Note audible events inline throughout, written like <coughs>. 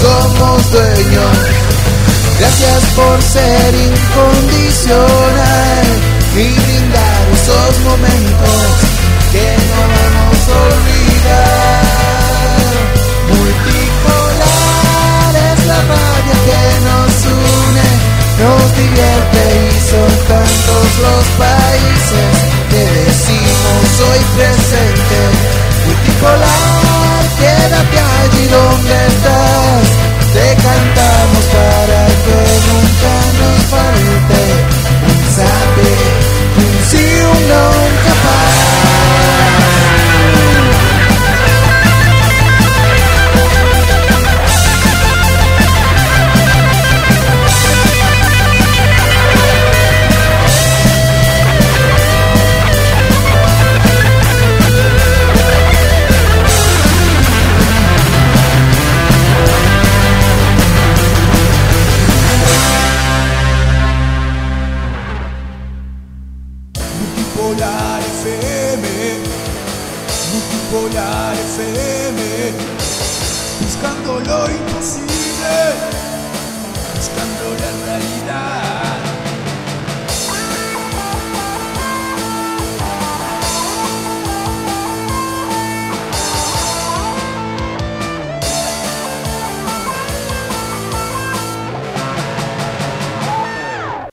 somos dueños. Gracias por ser incondicional y brindar esos momentos que no vamos a olvidar. Multipolar es la radio que nos une, nos divierte y son tantos los países que decimos hoy presente. Multipolar,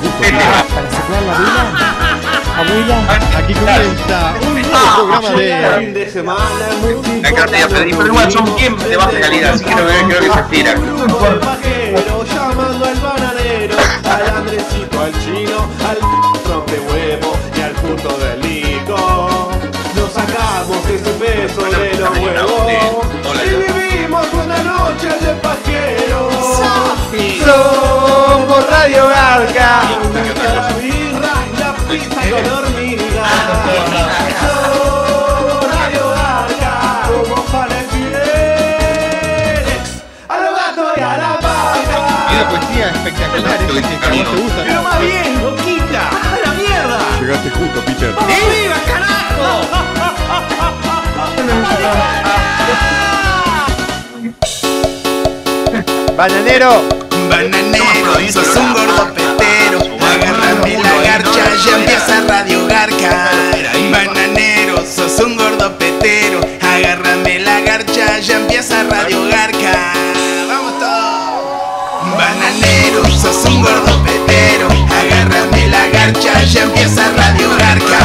Justo. <laughs> Para soplar la vela, abuela, aquí comienza un nuevo programa de Fin de semana, La cartera, pero pero igual son bien de baja calidad, así que creo que, creo que se estira. Por pajero, llamando al bananero, al Andresito, al chino, al rompe huevo y al puto del. Nos sacamos ese peso de los huevos y vivimos una noche de pajero. Somos Radio Garca. La birra y la pizza con hormiga. Somos Radio Garca. Como para a los gatos y a la vaca. una poesía espectacular, vos te gusta. Pero más bien, loquita. ¡A la mierda! Llegaste justo, Peter. ¡Y viva, carajo! Bananero, Bananero, sos un gordo petero. Agárrame la garcha, ya empieza Radio Garca. Bananero, sos un gordo petero. Agárrame la garcha, ya empieza Radio Garca. Vamos todos. Bananero, sos un gordo petero. Agárrame la garcha, ya empieza Radio Garca.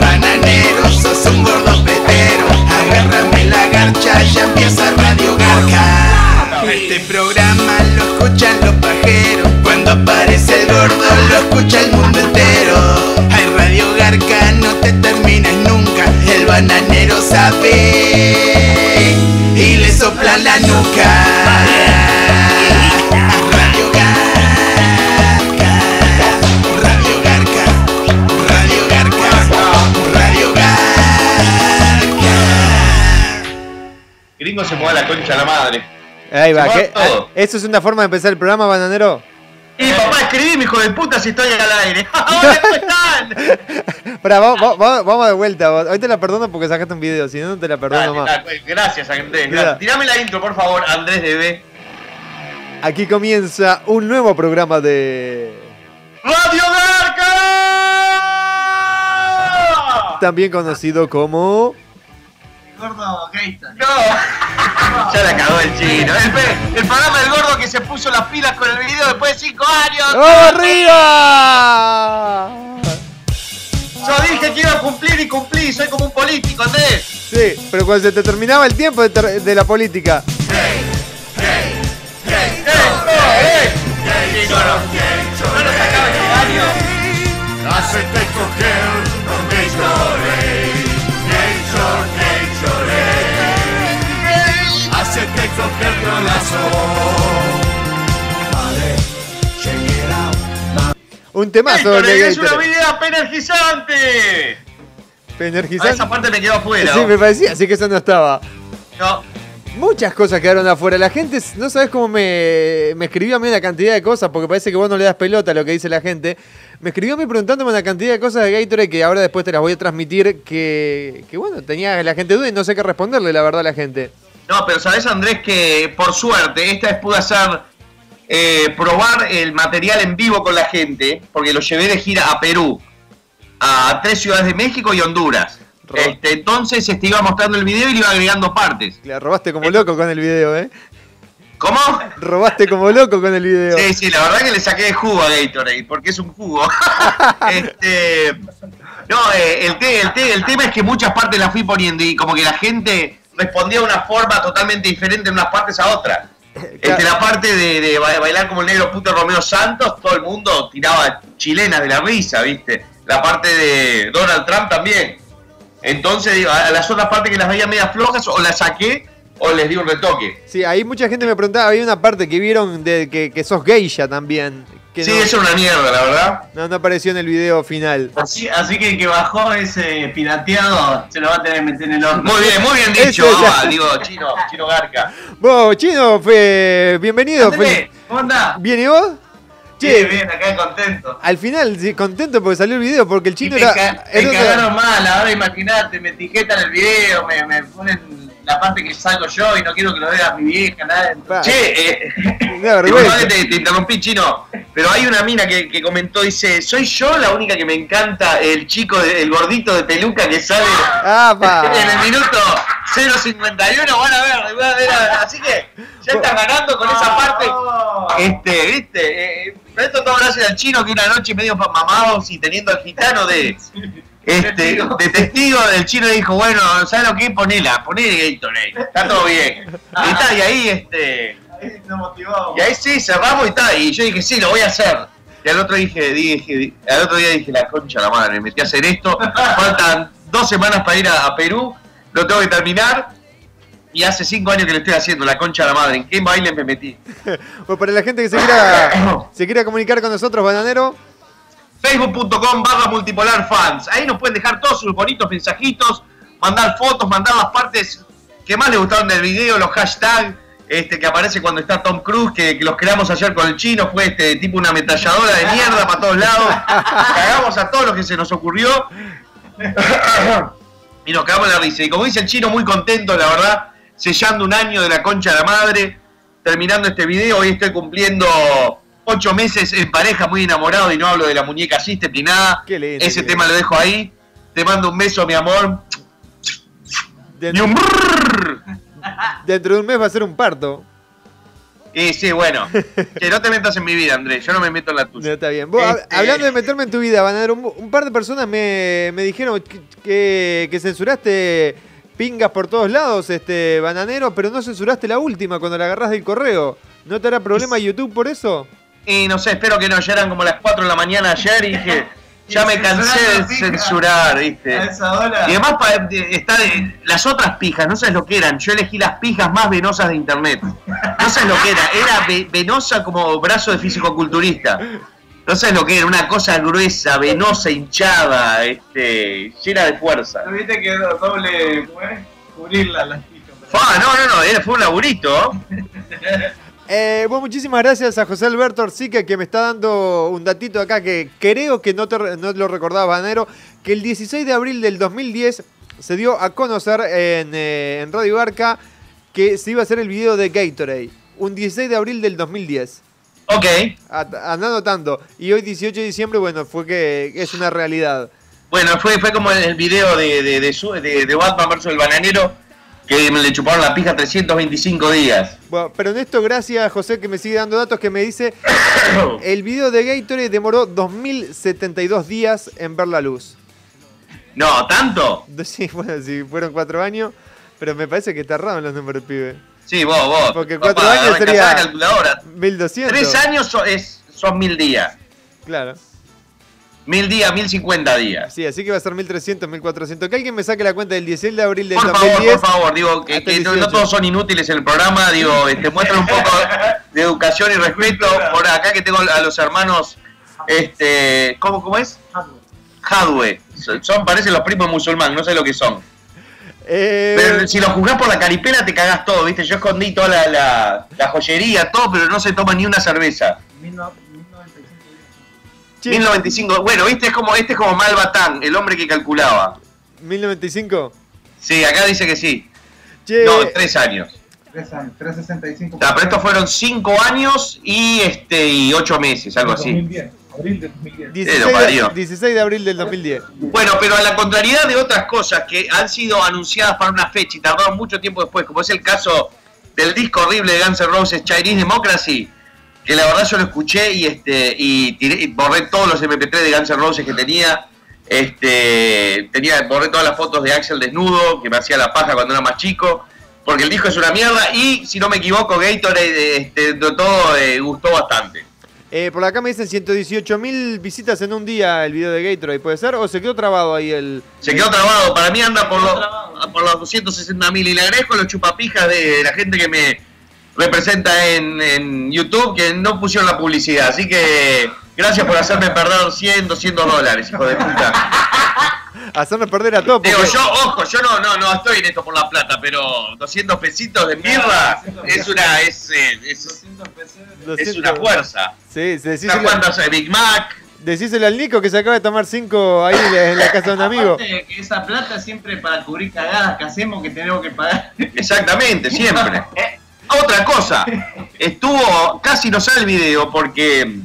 Bananero, sos un gordo petero. Agárrame la garcha, ya empieza Radio Garca. Este programa escucha el mundo entero. Hay Radio Garca, no te termines bananero sabe y le soplan la nuca. Radio Garca, Radio Garca, Radio Garca, Radio Garca. Gringo se mueve la concha a la madre. Ahí va. ¿qué? Ah, ¿Eso es una forma de empezar el programa, bananero? Y papá, escribí, mi hijo de puta, si estoy al aire. <laughs> Hola, ¿cómo <laughs> están? Pará, vamos, vamos- vamos de vuelta. Hoy te la perdono porque sacaste un video, si no, no te la perdono Dale, más. dale, Gracias, Andrés. Gracias. Tirame la intro, por favor, Andrés Debe. Aquí comienza un nuevo programa de. ¡Radio Garca! También conocido como. Gordo Gator. No. Ya la cagó el chino. El, pe- el programa del gordo que se puso las pilas con el video después de 5 años. ¡Vamos arriba! Yo dije que iba a cumplir y cumplí. Soy como un político, Andrés. Sí, pero cuando se te terminaba el tiempo de, ter- de la política. ¡Eh! ¡Eh! No. No nos acaba este año. Hacete coger con Gatorade, Hacete coger con la Un temazo de es una vida energizante. A Energizante. esa parte me quedó afuera. Sí, me parecía, así que eso no estaba. No. Muchas cosas quedaron afuera. La gente, no sabes cómo me, me escribió a mí una cantidad de cosas, porque parece que vos no le das pelota a lo que dice la gente. Me escribió a mí preguntándome una cantidad de cosas de Gatorade que ahora después te las voy a transmitir. Que, que bueno, tenía la gente duda y no sé qué responderle, la verdad, a la gente. No, pero sabes Andrés que por suerte esta vez pude hacer eh, probar el material en vivo con la gente, porque lo llevé de gira a Perú, a tres ciudades de México y Honduras. Este, entonces este, iba mostrando el video y le iba agregando partes. La robaste como loco con el video, ¿eh? ¿Cómo? Robaste como loco con el video. Sí, sí, la verdad que le saqué de jugo a Gatorade, porque es un jugo. <laughs> este, no, eh, el, te- el te- el tema es que muchas partes las fui poniendo y como que la gente respondía de una forma totalmente diferente en unas partes a otras. <laughs> Este, la parte de, de ba- bailar como el negro puto Romeo Santos, todo el mundo tiraba chilenas de la risa, ¿viste? La parte de Donald Trump también. Entonces, digo, a las otras partes que las veía medias flojas, o las saqué o les di un retoque. Sí, ahí mucha gente me preguntaba, había una parte que vieron de que, que sos geisha también. Que Sí, no, es una mierda, la verdad. no, no apareció en el video final. Así, así que el que bajó ese pirateado se lo va a tener que meter en el horno. Muy bien, muy bien dicho, digo, chino, chino Garca. Vos, chino, fue, bienvenido. Fue, ¿Cómo andás? ¿Bien y vos? Che, Bien, bien, acá contento. al final sí, contento porque salió el video, porque el Y chino me, era... ca- me era una- cagaron mal, ahora imagínate, me etiquetan el video, me, me ponen la parte que salgo yo y no quiero que lo vea mi vieja, nada. Pa, Che, eh, <laughs> te, te interrumpí, chino, pero hay una mina que, que comentó, dice, soy yo la única que me encanta el chico, de- el gordito de peluca que sale <laughs> en el minuto 0.51, van a ver, van a ver, así que ya están ganando con esa parte. Este, viste, eh, pero esto todo gracias al chino que una noche medio mamados y teniendo al gitano de este de testigo del chino dijo, bueno, ¿sabes lo que? Ponela, ponele Gatorade, está todo bien. Y está, y ahí este Ahí nos motivó. y ahí sí, cerramos y está, y yo dije, sí, lo voy a hacer. Y al otro dije, dije, al otro día dije, la concha la madre, me metí a hacer esto, <laughs> faltan dos semanas para ir a, a Perú, lo tengo que terminar. Y hace cinco años que lo estoy haciendo, la concha de la madre. ¿En qué baile me metí? Bueno, <laughs> para la gente que se quiera, <coughs> se quiera comunicar con nosotros, Bananero, Facebook.com barra multipolar fans. Ahí nos pueden dejar todos sus bonitos mensajitos, mandar fotos, mandar las partes que más les gustaron del video, los hashtags este, que aparece cuando está Tom Cruise, que, los creamos ayer con el chino, fue este tipo una ametralladora de mierda para todos lados. Cagamos a todos los que se nos ocurrió. y nos cagamos la risa. Y como dice el chino, muy contento, la verdad, sellando un año de la concha de la madre, terminando este video. Hoy estoy cumpliendo ocho meses en pareja, muy enamorado, y no hablo de la muñeca Sister ni nada. Qué lindo, Ese qué tema lindo. lo dejo ahí. Te mando un beso, mi amor. Y dentro, un brrr. dentro de un mes va a ser un parto. Y sí, bueno. <laughs> Que no te metas en mi vida, Andrés. Yo no me meto en la No, tuya. está bien. Vos, Este- Hablando de meterme en tu vida, Bananero, un, un par de personas me, me dijeron que, que, que censuraste pingas por todos lados, este Bananero, pero no censuraste la última cuando la agarrás del correo. ¿No te hará problema YouTube por eso? Y no sé, espero que no. Ya eran como las 4 de la mañana ayer y dije, <laughs> Ya me cansé de censurar, ¿viste? Y además pa- de- está de, las otras pijas, no sabes lo que eran. Yo elegí las pijas más venosas de internet. No sabes lo que era. Era ve- venosa como brazo de físico-culturista. No sabes lo que era, una cosa gruesa, venosa, hinchada, este, llena de fuerza. ¿No viste que doble, ¿cómo es? Cubrirla las pijas. Fa, no, no, no, era- fue un laburito. <laughs> Eh, bueno, muchísimas gracias a José Alberto Orsica que me está dando un datito acá que creo que no, te, no lo recordaba, Banero, que el 16 de abril del 2010 se dio a conocer en, eh, en Radio Arca que se iba a hacer el video de Gatorade. Un 16 de abril del 2010. Ok. At- Anda anotando. Y hoy 18 de diciembre, bueno, fue que es una realidad. Bueno, fue, fue como el video de, de, de, de- Batman vs. el bananero, que me le chuparon la pija 325 días. Bueno, pero en esto, gracias José que me sigue dando datos, que me dice, <coughs> el video de Gatorade demoró 2072 días en ver la luz. No, ¿tanto? <laughs> Sí, bueno, si fueron cuatro años, pero me parece que está raro en los números, pibe. Sí, vos, vos. Porque Papá, cuatro años sería la calculadora. 1200. Tres años es, son mil días. Claro. Mil días, mil cincuenta días. Sí, así que va a ser 1300, 1400. Que alguien me saque la cuenta del 16 de abril del Por favor, 2010. por favor, digo, que, no, no 18. todos son inútiles en el programa, digo, este, muestran un poco de educación y respeto. Por acá que tengo a los hermanos, este, ¿cómo, cómo es? Hadwe. Son, son- parecen los primos musulmanes, no sé lo que son. Eh, Pero si lo juzgás por la caripela te cagás todo, ¿viste? Yo escondí toda la, la, la joyería, todo, pero no se toma ni una cerveza. 1095, bueno, ¿viste? Es como, este es como Malbatán, el hombre que calculaba. 1095. Sí, acá dice que sí. Che, No, tres años. 3 años, 365. Ah, pero estos fueron cinco años y este y ocho meses, algo así. 2010, abril de 2010. 16, lo parió. de, 16 de abril del 2010. Bueno, pero a la contrariedad de otras cosas que han sido anunciadas para una fecha y tardaron mucho tiempo después, como es el caso del disco horrible de Guns N' Roses, Chinese Democracy, que la verdad yo lo escuché y este y, tiré- y borré todos los MP3 de Guns N' Roses que tenía. Este, tenía borré todas las fotos de Axel desnudo, que me hacía la paja cuando era más chico, porque el disco es una mierda y si no me equivoco, Gatorade este, de todo eh, gustó bastante. Eh, por acá me dicen 118 mil visitas en un día el video de Gatorade, ¿puede ser? ¿O se quedó trabado ahí el...? Se quedó trabado, para mí anda por, los por los 260 mil y le agradezco los chupapijas de la gente que me representa en, en YouTube que no pusieron la publicidad, así que gracias por hacerme perder 100, 200 dólares, hijo de puta. <laughs> Hacernos perder a todos. Digo, porque- yo, ojo, yo no, no, no estoy en esto por la plata, pero 200 pesitos de mirra es una, es, eh, es, es 200. una fuerza. Sí, sí, ¿Sabes decíselo, cuántos eh, Big Mac? decíselo al Nico que se acaba de tomar 5 ahí en la casa de un amigo. Aparte que esa plata siempre para cubrir cagadas que hacemos que tenemos que pagar. Exactamente, siempre. <laughs> Otra cosa, estuvo, casi no sale el video porque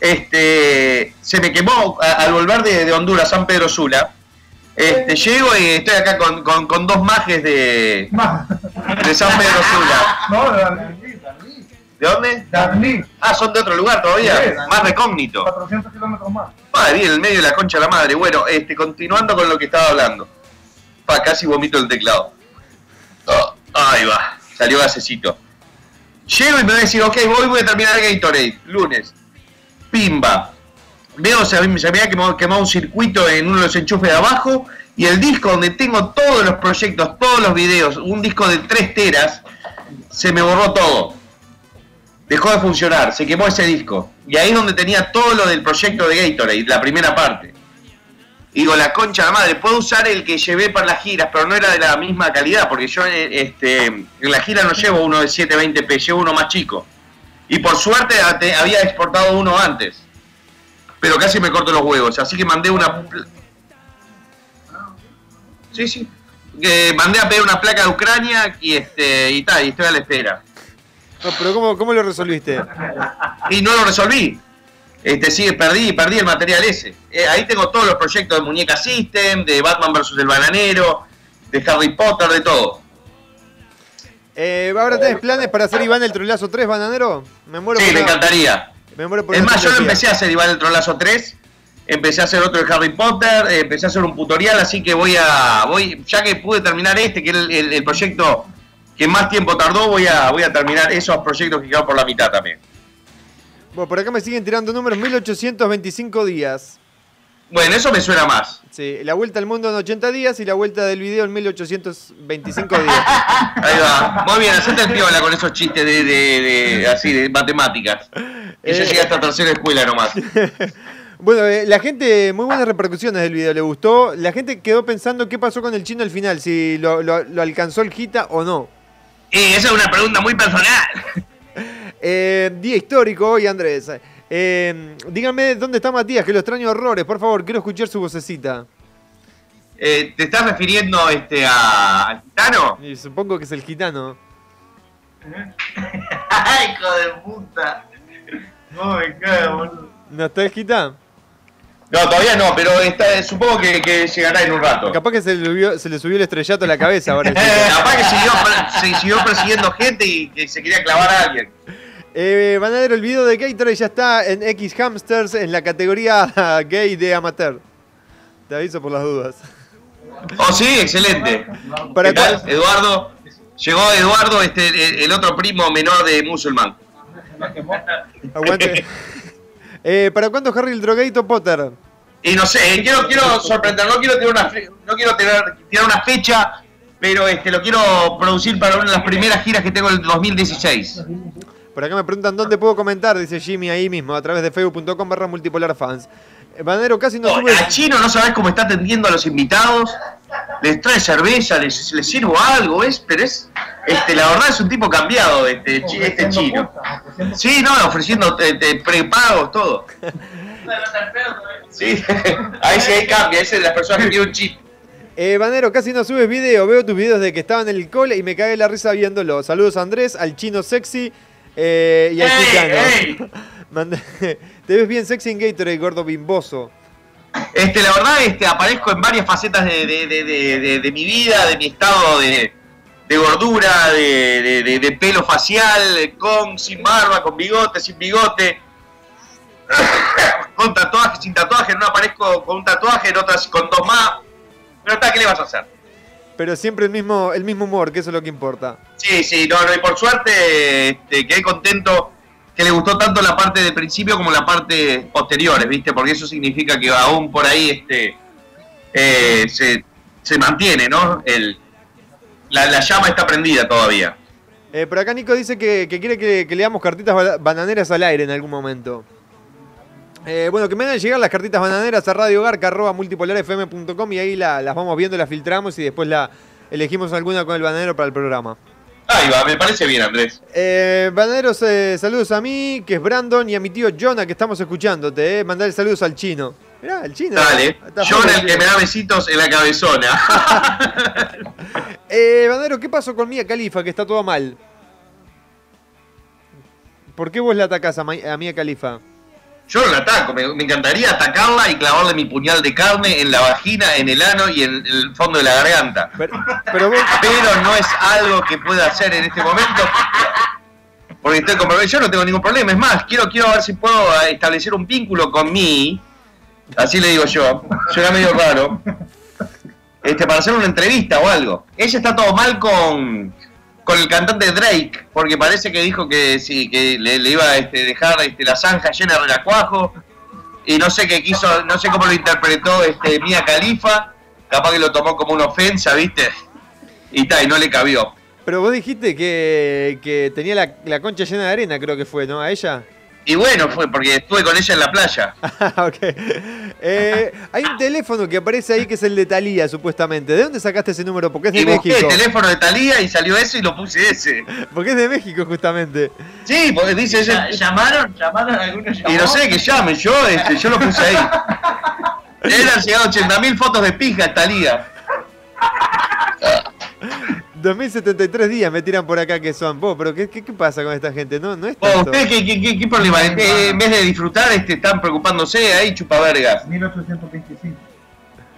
este se me quemó a- al volver de, de Honduras, San Pedro Sula. Este, llego y estoy acá con, con- con dos majes de, de San Pedro Sula. <laughs> No, de Darlí, Darlí. ¿De dónde? Darlí, Ah, son de otro lugar todavía, Sí. más recógnito. 400 kilómetros más. Bien, en el medio de la concha de la madre. Bueno, este, continuando con lo que estaba hablando. Pa, casi vomito el teclado. Ah, ahí va, salió gasecito. Llego y me voy a decir, ok, hoy voy a terminar Gatorade, lunes. Pimba. Veo, se, me- había quemado un circuito en uno de los enchufes de abajo y el disco donde tengo todos los proyectos, todos los videos, un disco de 3 teras, se me borró todo. Dejó de funcionar, se quemó ese disco. Y ahí es donde tenía todo lo del proyecto de Gatorade, la primera parte. Y digo, la concha de la madre, puedo usar el que llevé para las giras, pero no era de la misma calidad, porque yo eh, este, en la gira no llevo uno de 720p, llevo uno más chico. Y por suerte había exportado uno antes. Pero casi me corto los huevos, así que mandé una... Sí, sí. Que mandé a pedir una placa de Ucrania y este y tal, y estoy a la espera. No, pero ¿cómo, ¿cómo lo resolviste? Y no lo resolví. Este, sí, perdí, perdí el material ese. Eh, ahí tengo todos los proyectos de Muñeca System, de Batman vs. el Bananero, de Harry Potter, de todo. Eh, ¿Ahora tenés planes para hacer Iván el Trolazo 3, bananero? Me muero Sí, por me una- encantaría. Me muero por Es más, yo lo empecé a hacer Iván el Trolazo 3, empecé a hacer otro de Harry Potter, eh, empecé a hacer un tutorial, así que voy a, voy, ya que pude terminar este, que era el, el- el proyecto que más tiempo tardó, voy a, voy a terminar esos proyectos que quedaron por la mitad también. Bueno, por acá me siguen tirando números 1825 días. Bueno, eso me suena más. Sí, la vuelta al mundo en 80 días y la vuelta del video en 1825 días. <laughs> Ahí va. Muy bien, hacete el piola con esos chistes de, de, de- así, de matemáticas. Ella Eh. llega hasta tercera escuela nomás. <laughs> Bueno, eh, la gente, muy buenas repercusiones del video, le gustó. La gente quedó pensando qué pasó con el chino al final, si lo, lo- lo alcanzó el Gita o no. Eh, esa es una pregunta muy personal. Eh, día histórico hoy, Andrés. Eh, díganme dónde está Matías, que lo extraño horrores, por favor, quiero escuchar su vocecita. Eh, ¿Te estás refiriendo este, a, al gitano? Y supongo que es el gitano. <laughs> ¡Ay, hijo de puta! No me cago, boludo. ¿No está el gita? No, todavía no, pero está, supongo que, que llegará en un rato. Capaz que se le, subió, se le subió el estrellato a la cabeza ahora. <laughs> capaz que siguió, se siguió persiguiendo gente y que se quería clavar a alguien. Eh, van a ver el video de Gatorade, ya está en X Hamsters en la categoría <laughs> gay de amateur. Te aviso por las dudas. Oh, sí, excelente. ¿Para ¿Qué tal, Eduardo? Llegó Eduardo, este, el, el otro primo menor de musulmán. Aguante. <laughs> Eh, ¿Para cuándo Harry el drogadito Potter? Y no sé, eh, quiero, quiero <laughs> sorprender, no quiero tener una, no quiero tener, tirar una fecha, pero este, lo quiero producir para una de las primeras giras que tengo en el 2016. Por acá me preguntan dónde puedo comentar, dice Jimmy ahí mismo, a través de facebook.com barra multipolar fans. Eh, Banero casi no sube. a Chino no sabes cómo está atendiendo a los invitados, les trae cerveza, les, les sirvo algo, ¿ves? Pero es, este, la verdad es un tipo cambiado este, chi- este chino. Sí, no, ofreciendo eh, eh, prepagos, todo. Sí, <laughs> ahí sí ahí cambia, ese es de las personas que tiene un chip. Eh, Banero, casi no subes video. Veo tus videos de que estaba en el cole y me cagué la risa viéndolo. Saludos a Andrés, al chino sexy eh, y. <laughs> Mandé- <laughs> Te ves bien sexy en Gatorade, gordo bimboso. Este, la verdad, este, aparezco en varias facetas de, de- de- de- mi vida, de mi estado de, de gordura, de, pelo facial, con, sin barba, con bigote, sin bigote, <laughs> con tatuaje, sin tatuaje, en una aparezco con un tatuaje, en otras con dos más. Pero está, ¿qué le vas a hacer? Pero siempre el mismo, el mismo humor, que eso es lo que importa. Sí, sí, no, no, y por suerte este, quedé contento que le gustó tanto la parte del principio como la parte posteriores, ¿viste? Porque eso significa que aún por ahí este, eh, se, se mantiene, ¿no? El, la, la llama está prendida todavía. Eh, por acá Nico dice que, que quiere que, que leamos cartitas ba- bananeras al aire en algún momento. Eh, bueno, que me hagan llegar las cartitas bananeras a radiogarca.multipolarfm.com y ahí la- las vamos viendo, las filtramos y después la elegimos alguna con el bananero para el programa. Ahí va, me parece bien, Andrés. Eh, bananeros, eh, saludos a mí, que es Brandon, y a mi tío Jonah, que estamos escuchándote. Eh. Mandale saludos al chino. Mirá, el chino. Dale. Fuerte el que me da besitos en la cabezona. <laughs> Eh, Banero, ¿qué pasó con Mia Califa? Que está todo mal. ¿Por qué vos la atacás a, Ma- a Mia Califa? Yo no la ataco, me, me encantaría atacarla y clavarle mi puñal de carne en la vagina, en el ano y en el fondo de la garganta. Pero, pero vos- Pero no es algo que pueda hacer en este momento. Porque estoy comprometido. Yo no tengo ningún problema. Es más, quiero, quiero ver si puedo eh, establecer un vínculo con mí. Así le digo yo. Suena medio raro. Este, para hacer una entrevista o algo. Ella está todo mal con, con el cantante Drake. Porque parece que dijo que sí, que le, iba a este, dejar este, la zanja llena de relacuajo. Y no sé qué quiso, no sé cómo lo interpretó este Mia Khalifa. Capaz que lo tomó como una ofensa, ¿viste? Y tal, y no le cabió. pero vos dijiste que, que tenía la, la concha llena de arena, creo que fue, ¿no? ¿A ella? Y bueno, fue porque estuve con ella en la playa. <laughs> ok. Eh, hay un teléfono que aparece ahí que es el de Talía, supuestamente. ¿De dónde sacaste ese número? Porque es de Y busqué México. el teléfono de Talía y salió ese y lo puse ese. <laughs> Porque es de México, justamente. Sí, porque dice ese. ¿Ya- ¿Llamaron? ¿Llamaron algunos? Y no sé que llame, yo, este, yo lo puse ahí. <laughs> Eran llegado 80.000 fotos de pija a Talía. 2073 días me tiran por acá que son. Vos, pero ¿qué, qué, qué pasa con esta gente? No, no es Vos, tanto. ¿Ustedes qué, qué, qué- qué problema? Eh, En vez de disfrutar, este, están preocupándose ahí, chupavergas. 1825.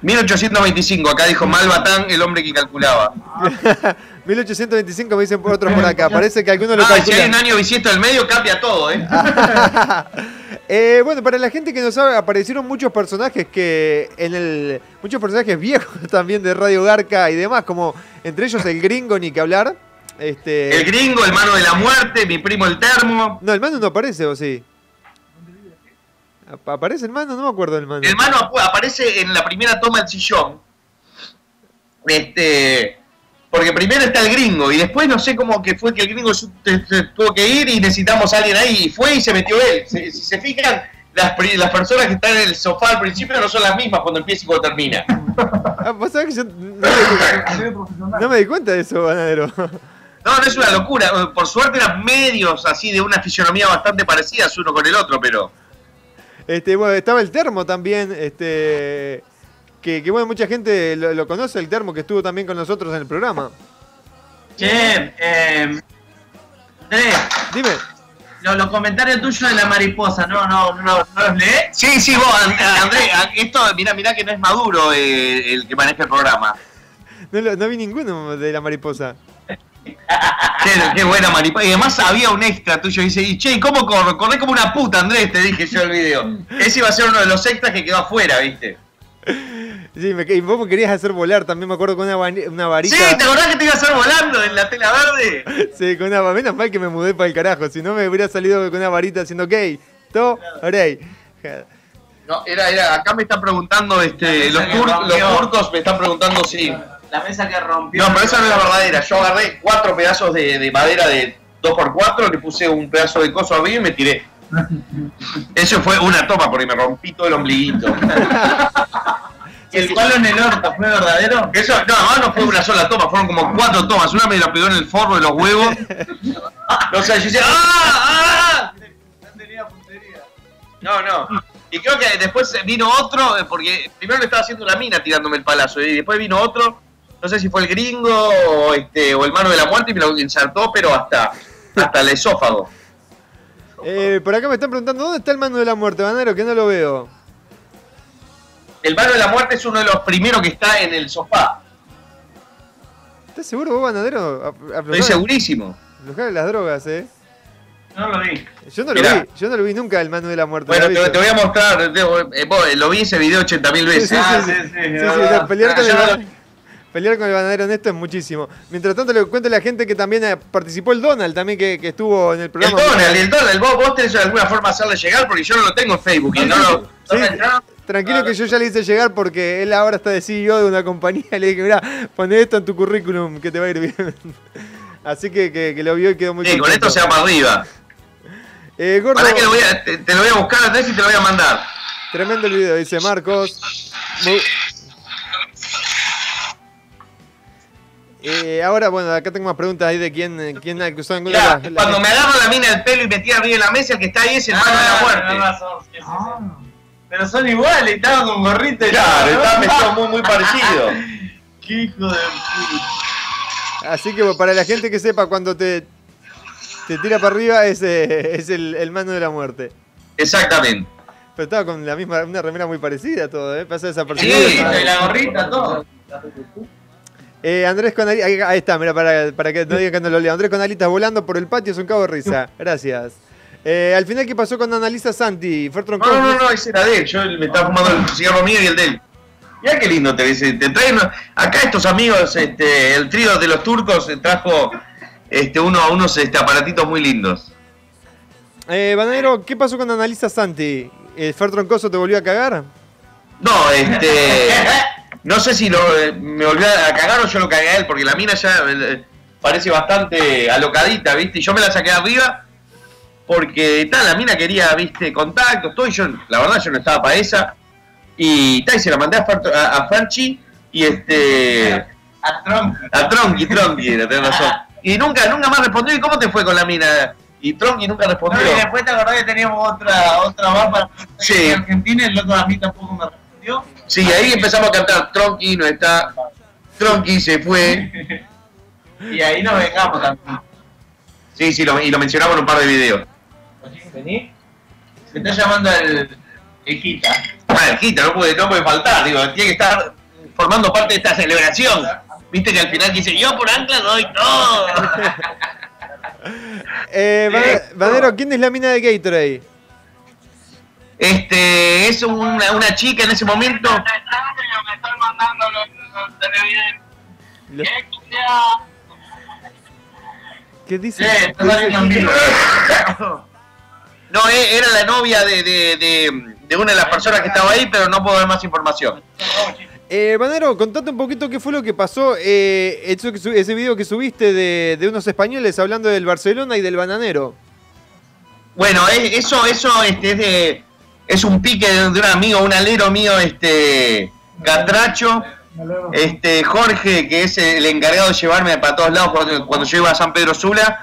1825, acá dijo Malbatán, el hombre que calculaba. <laughs> 1825 me dicen por otros <laughs> por acá. Parece que algunos lo Ah, si hay un calculan. año bisiesto del medio, cambia todo, ¿eh? <laughs> Eh, bueno, para la gente que no sabe, aparecieron muchos personajes que en el. Muchos personajes viejos <laughs> también de Radio Garca y demás, como entre ellos el gringo, ni que hablar. Este. El gringo, el mano de la muerte, mi primo el termo. No, el mano no aparece, ¿o sí? Ap- ¿Aparece el mano? No me acuerdo del mano. El mano aparece en la primera toma del sillón. Este. Porque primero está el gringo y después no sé cómo que fue que el gringo tuvo que ir y necesitamos a alguien ahí. Y fue y se metió él. Si, si se fijan, las, las personas que están en el sofá al principio no son las mismas cuando empieza y cuando termina. <laughs> Ah, ¿Vos sabés que yo no me, no me di cuenta de eso, Banadero? No, no es una locura. Por suerte eran medios así de una fisionomía bastante parecidas uno con el otro, pero. Este, bueno, estaba el termo también, este. Que, que, bueno, mucha gente lo, lo conoce, el termo que estuvo también con nosotros en el programa. Che, eh, Andrés, Dime. lo- los comentarios tuyos de la mariposa, ¿no, no, no, no los lees? Sí, sí, vos, And- André, a- esto, mirá, mirá que no es Maduro eh, el que maneja el programa. No, lo- no vi ninguno de la mariposa. <laughs> Qué, qué buena mariposa. Y además había un extra tuyo. Dice, y che, ¿y ¿cómo corro? Corré como una puta, Andrés, te dije yo el video. Ese iba a ser uno de los extras que quedó afuera, ¿viste? Sí, me, y vos me querías hacer volar también, me acuerdo con una, varita. Sí, ¿te acordás que te iba a hacer volando en la tela verde? <laughs> Sí, con una menos mal que me mudé para el carajo, si no me hubiera salido con una varita haciendo gay. To, orey. No, era, era, acá me están preguntando, este, los, tur- los turcos me están preguntando si... La mesa que rompió. No, pero esa no es la verdadera. Yo agarré cuatro pedazos de, de madera de 2x4, le puse un pedazo de coso arriba y me tiré. <laughs> Eso fue una toma porque me rompí todo el ombliguito. <laughs> ¿Y el palo en el orto fue verdadero? Eso, no, además no fue una sola toma, fueron como cuatro tomas. Una me la pegó en el forro de los huevos. <laughs> O sea, yo decía, ¡ah! ¡ah! No, no. Y creo que después vino otro, eh, porque primero le estaba haciendo una mina tirándome el palazo, y después vino otro, no sé si fue el gringo o, este, o el mano de la muerte, y me lo insertó, pero hasta, hasta el esófago. Eh, por acá me están preguntando, ¿dónde está el mano de la muerte, Banero? Que no lo veo. El mano de la muerte es uno de los primeros que está en el sofá. ¿Estás seguro vos, Banadero? Estoy segurísimo. Aflojale las drogas, eh. No lo vi. Yo no lo Mirá. vi, yo no lo vi nunca el mano de la muerte. Bueno, ¿lo te, voy a mostrar, te- eh, vos, lo vi ese video 80.000 veces. Sí, sí, Ah, sí, sí, sí, pelear, con el, yo ba- no- pelear con el banadero honesto es muchísimo. Mientras tanto le cuento a la gente que también eh, participó el Donald, también que, que estuvo en el El programa. Donald, el Donald, vos, vos tenés de alguna forma hacerle llegar porque yo no lo tengo en Facebook y no lo. Sí, ¿Dónde está? tranquilo que yo ya le hice llegar porque él ahora está de CEO de una compañía. <laughs> Le dije, mira, poné esto en tu currículum que te va a ir bien. <laughs> Así que, que, que lo vio y quedó muy Sí, con esto se va para arriba. Eh, gordo, que lo voy a- te, te lo voy a buscar Andrés y te lo voy a mandar. tremendo el video, dice Marcos. Muy- Eh, ahora, bueno, acá tengo más preguntas ahí de quién, eh, quién acusó en Mirá, la- la- cuando me agarro la mina del pelo y me tira arriba de la mesa, el que está ahí es el mano de la muerte. razón, sí, sí, sí. Pero son iguales, estaban con gorrito y Claro, ¿no? metido muy, muy parecido. <laughs> Qué hijo de puta. Así que para la gente que sepa, cuando te, te tira para arriba es, eh, es el, el mano de la muerte. Exactamente. Pero estaba con la misma, una remera muy parecida todo, ¿eh? Pasa Sí, desapercibido. Y la gorrita, todo. <laughs> Eh, Andrés con ali- ahí, ahí está, mira, para, para que no digan que no lo leo. Andrés con alitas volando por el patio es un cabo de risa. <laughs> Gracias. Eh, al final, ¿qué pasó con Analisa Santi? No, no, no, no, ese era de él. Yo me estaba fumando el cigarro mío y el de él. Mirá qué lindo te, ves, te traen. Acá estos amigos, este, el trío de los turcos eh, trajo este, uno, unos este, aparatitos muy lindos. Eh, Banadero, ¿qué pasó con Analisa Santi? ¿El Fer Troncoso te volvió a cagar? No, este. <laughs> No sé si lo, eh, me volvió a cagar o yo lo cagué a él, porque la mina ya eh, parece bastante alocadita, ¿viste? Y yo me la saqué arriba porque tal, la mina quería, ¿viste? Contactos, todo, y yo, la verdad, yo no estaba para esa. Y tal, y se la mandé a, Fer- a, a Franchi y este. A Trump. A Tronqui, era, tenés razón. Y nunca, nunca más respondió. ¿Y cómo te fue con la mina? Y Tronqui nunca No, respondió. y después te acordás que teníamos otra, otra más para Sí. Argentina y el otro a mí tampoco me respondió. Sí, ahí empezamos a cantar. Tronqui no está. Tronqui se fue. Y ahí nos vengamos también. Sí, sí, lo- y lo mencionamos en un par de videos. Vení. Me está llamando el, el Quita. Ah, el Quita, no puede, no puede faltar, digo, tiene que estar formando parte de esta celebración. Viste que al final dice, yo por ancla doy todo. <laughs> Eh, ¿quién es la mina de Gatorade? Este, es una, una chica en ese momento. ¿Qué dice? Vivo. <laughs> No, eh, era la novia de, de, de, de una de las personas que estaba ahí, pero no puedo dar más información. Eh, Banero, contate un poquito qué fue lo que pasó, eh, eso ese video que subiste de, de unos españoles hablando del Barcelona y del bananero. Bueno, eh, eso, eso este, es de. Es un pique de, un amigo, un alero mío, este. Catracho. Este, Jorge, que es el encargado de llevarme para todos lados cuando, cuando yo iba a San Pedro Sula.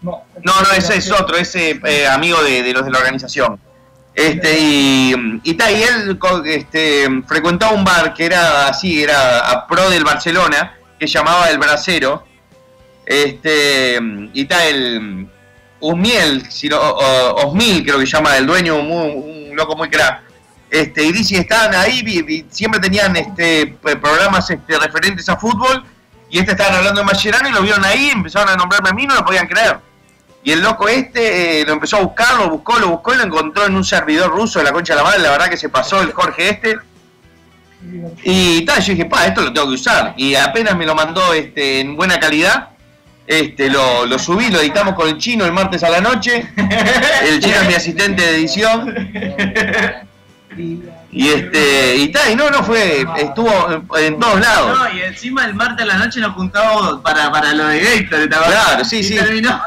No, No, ese es otro, ese eh, amigo de, los de la organización. Este, y, y, ta, y él este, frecuentaba un bar que era así, era a pro del Barcelona, que llamaba El Bracero. Este, y está el Usmiel, si no, o- o- Osmil creo que llama el dueño, muy- un loco muy crack. Este, y dice, estaban ahí, siempre tenían este, programas este, referentes a fútbol, y este estaban hablando de Mascherano y lo vieron ahí, empezaron a nombrarme a mí, no lo podían creer. Y el loco este eh, lo empezó a buscar, lo buscó, lo buscó y lo encontró en un servidor ruso de la concha de la madre, la verdad que se pasó el Jorge este. Y tal, yo dije, pa, esto lo tengo que usar. Y apenas me lo mandó este, en buena calidad, este, lo, lo subí, lo editamos con el chino el martes a la noche. <laughs> El chino es mi asistente de edición. Y este, y tal, y no, no fue, estuvo en, en todos lados. No, y encima el martes a la noche nos juntamos para, para lo de Gator. Claro, sí, Y sí. terminó.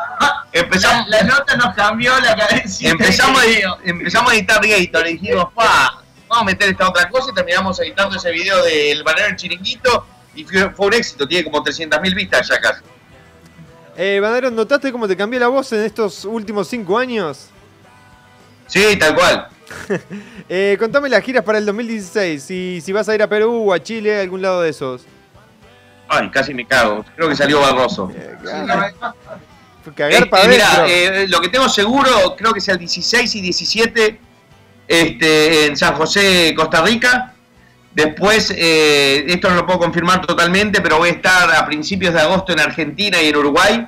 Empezamos, La, la nota nos cambió la cabeza. empezamos, a, empezamos a editar Gator y dijimos, pa, vamos a meter esta otra cosa y terminamos editando ese video del banero del chiringuito y fue, fue un éxito, tiene como 300.000 vistas ya casi. Eh, ¿notaste cómo te cambió la voz en estos últimos cinco años? Sí, tal cual. <laughs> Eh, contame las giras para el 2016, si, si vas a ir a Perú o a Chile, a algún lado de esos. Ay, casi me cago, creo que salió barroso. Cagar para Este, mirá, adentro. eh, lo que tengo seguro, creo que sea el 16 y 17 este, en San José, Costa Rica. Después, eh, esto no lo puedo confirmar totalmente, pero voy a estar a principios de agosto en Argentina y en Uruguay.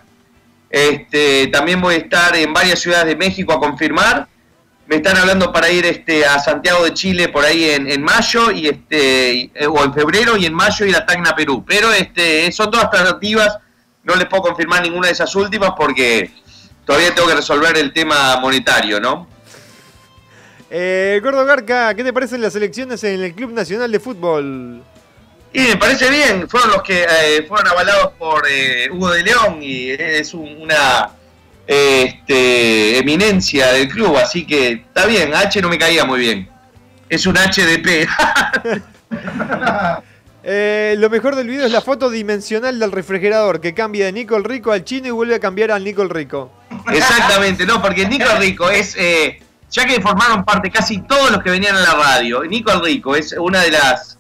Este, también voy a estar en varias ciudades de México a confirmar. Me están hablando para ir este, a Santiago de Chile por ahí en, mayo y este, eh, o en febrero y en mayo ir a Tacna, Perú. Pero este, son todas tratativas. No les puedo confirmar ninguna de esas últimas porque todavía tengo que resolver el tema monetario, ¿no? Eh, Gordo Garca, ¿qué te parecen las elecciones en el Club Nacional de Fútbol? Y me parece bien, fueron los que eh, fueron avalados por eh, Hugo de León y es un- una eh, este, eminencia del club, así que está bien, H no me caía muy bien. Es un HDP. <laughs> Eh, lo mejor del video es la foto dimensional del refrigerador que cambia de Nico el Rico al chino y vuelve a cambiar al Nico el Rico. Exactamente, no, porque Nico el Rico es, eh, ya que formaron parte casi todos los que venían a la radio, Nico el Rico es una de las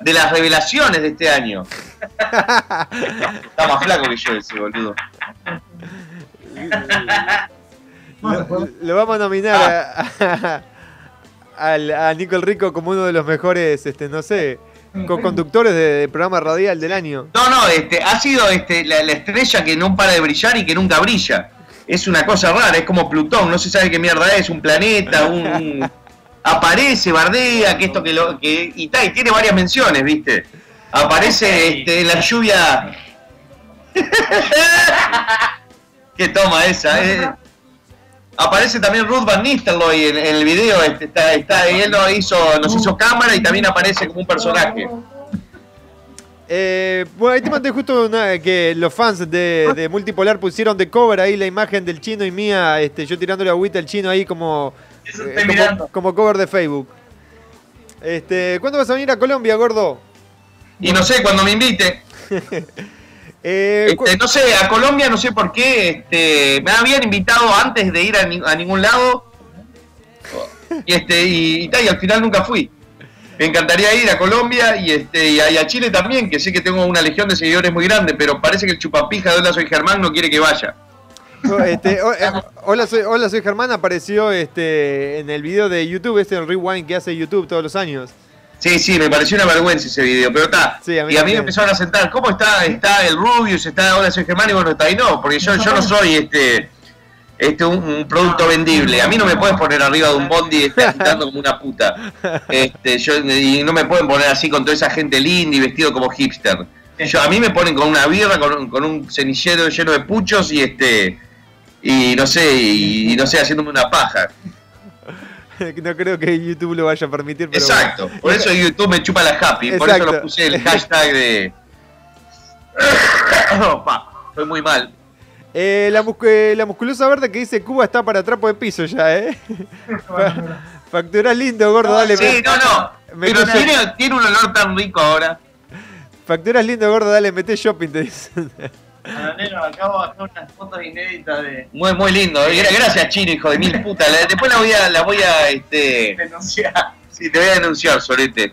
de las revelaciones de este año. <laughs> Está más flaco que yo ese boludo. Lo, lo vamos a nominar <laughs> a, al- a Nico el Rico como uno de los mejores, este, no sé, co-conductores de, de programa radial del año. No, no, este, ha sido este, la, la estrella que no para de brillar y que nunca brilla. Es una cosa rara, es como Plutón, no se sabe qué mierda es, un planeta, un, <laughs> aparece, bardea, que esto que lo que y, ta, y tiene varias menciones, ¿viste? Aparece este, en la lluvia. <laughs> ¿Qué toma esa? eh? Aparece también Ruth Van Nistelrooy en, en el video, este, está, está, él nos hizo, nos hizo cámara y también aparece como un personaje. Eh, bueno, ahí te mandé justo una- que los fans de, de Multipolar pusieron de cover ahí la imagen del chino y mía, este, yo tirándole agüita al chino ahí como, eh, como, cover de Facebook. Este, ¿Cuándo vas a venir a Colombia, gordo? Y no sé, cuando me invite. <laughs> Eh, Este, no sé, a Colombia no sé por qué, este, me habían invitado antes de ir a, ni- a ningún lado <laughs> y este y, y tal, y al final nunca fui. Me encantaría ir a Colombia y este y a, Chile también, que sé que tengo una legión de seguidores muy grande, pero parece que el chupapija de Hola Soy Germán no quiere que vaya. este, eh, hola, soy, hola, soy Germán, apareció este, en el video de YouTube, este el rewind que hace YouTube todos los años. Sí, sí, me pareció una vergüenza ese video, pero está. Sí, y a mí también. me empezaron a sentar, ¿cómo está? Está el Rubius, está Hola Soy Germán y bueno, está ahí no, porque yo, yo no <laughs> soy este este un, un producto vendible. A mí no me puedes poner arriba de un bondi este, agitando como una puta. Este, yo, y no me pueden poner así con toda esa gente linda y vestido como hipster. Yo, a mí me ponen con una birra, con, un- con un cenillero lleno de puchos y este y no sé, y, y no sé, haciéndome una paja. no creo que YouTube lo vaya a permitir. Pero Exacto. bueno. Por eso YouTube me chupa la happy. Por eso lo puse el hashtag de. <coughs> Pa, Estoy muy mal. Eh, la, muscu- eh, la musculosa verde que dice Cuba está para trapo de piso ya, ¿eh? <laughs> Fa- Facturás lindo, gordo, dale. Sí, no, no. Me- Pero tiene, tiene un olor tan rico ahora. Facturás lindo, gordo, dale, mete shopping, te dicen. Acabo de bajar unas fotos inéditas de Muy, muy lindo. Gra- Gracias, Chino, hijo de mil puta. La- después la voy a, la voy a, este. denunciar. Sí, te voy a denunciar, Sorete.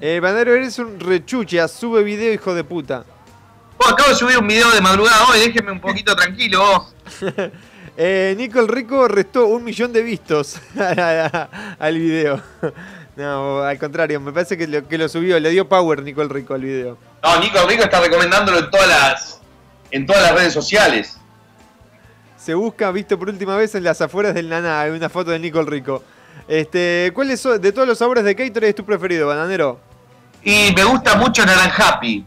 Eh, Bandero, eres un rechucha, sube video, hijo de puta. Oh, acabo de subir un video de madrugada hoy, déjeme un poquito tranquilo. vos. <laughs> Eh, Nico el Rico restó un millón de vistos <laughs> al video. No, al contrario, me parece que lo, que lo subió, le dio power Nico el Rico al video. No, Nico Rico está recomendándolo en todas las, en todas las redes sociales. Se busca, visto por última vez en las afueras del Naná, hay una foto de Nico el Rico. Este, ¿Cuál es de todos los sabores de Gatorade es tu preferido, bananero? Y me gusta mucho Naranjapi.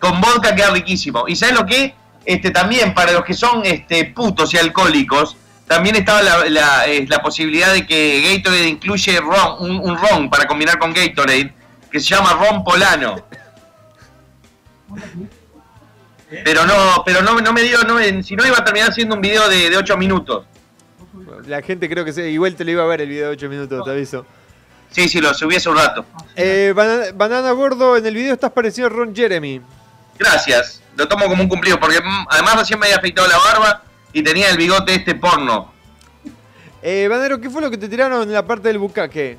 Con vodka queda riquísimo. ¿Y sabes lo que? Este, también para los que son este, putos y alcohólicos, también estaba la, la, eh, la posibilidad de que Gatorade incluye ron, un, un ron para combinar con Gatorade, que se llama ron polano. Pero no, pero no, no me dio, no me- si no iba a terminar siendo un video de, de 8 minutos. La gente creo que se, igual te lo iba a ver el video de 8 minutos, te aviso. Sí, sí, lo subí hace un rato. Eh, Banana, Banana Gordo, en el video estás parecido a Ron Jeremy. Gracias, lo tomo como un cumplido, porque mm, además recién me había afeitado la barba y tenía el bigote este porno. Eh, Banero, ¿qué fue lo que te tiraron en la parte del bucaque?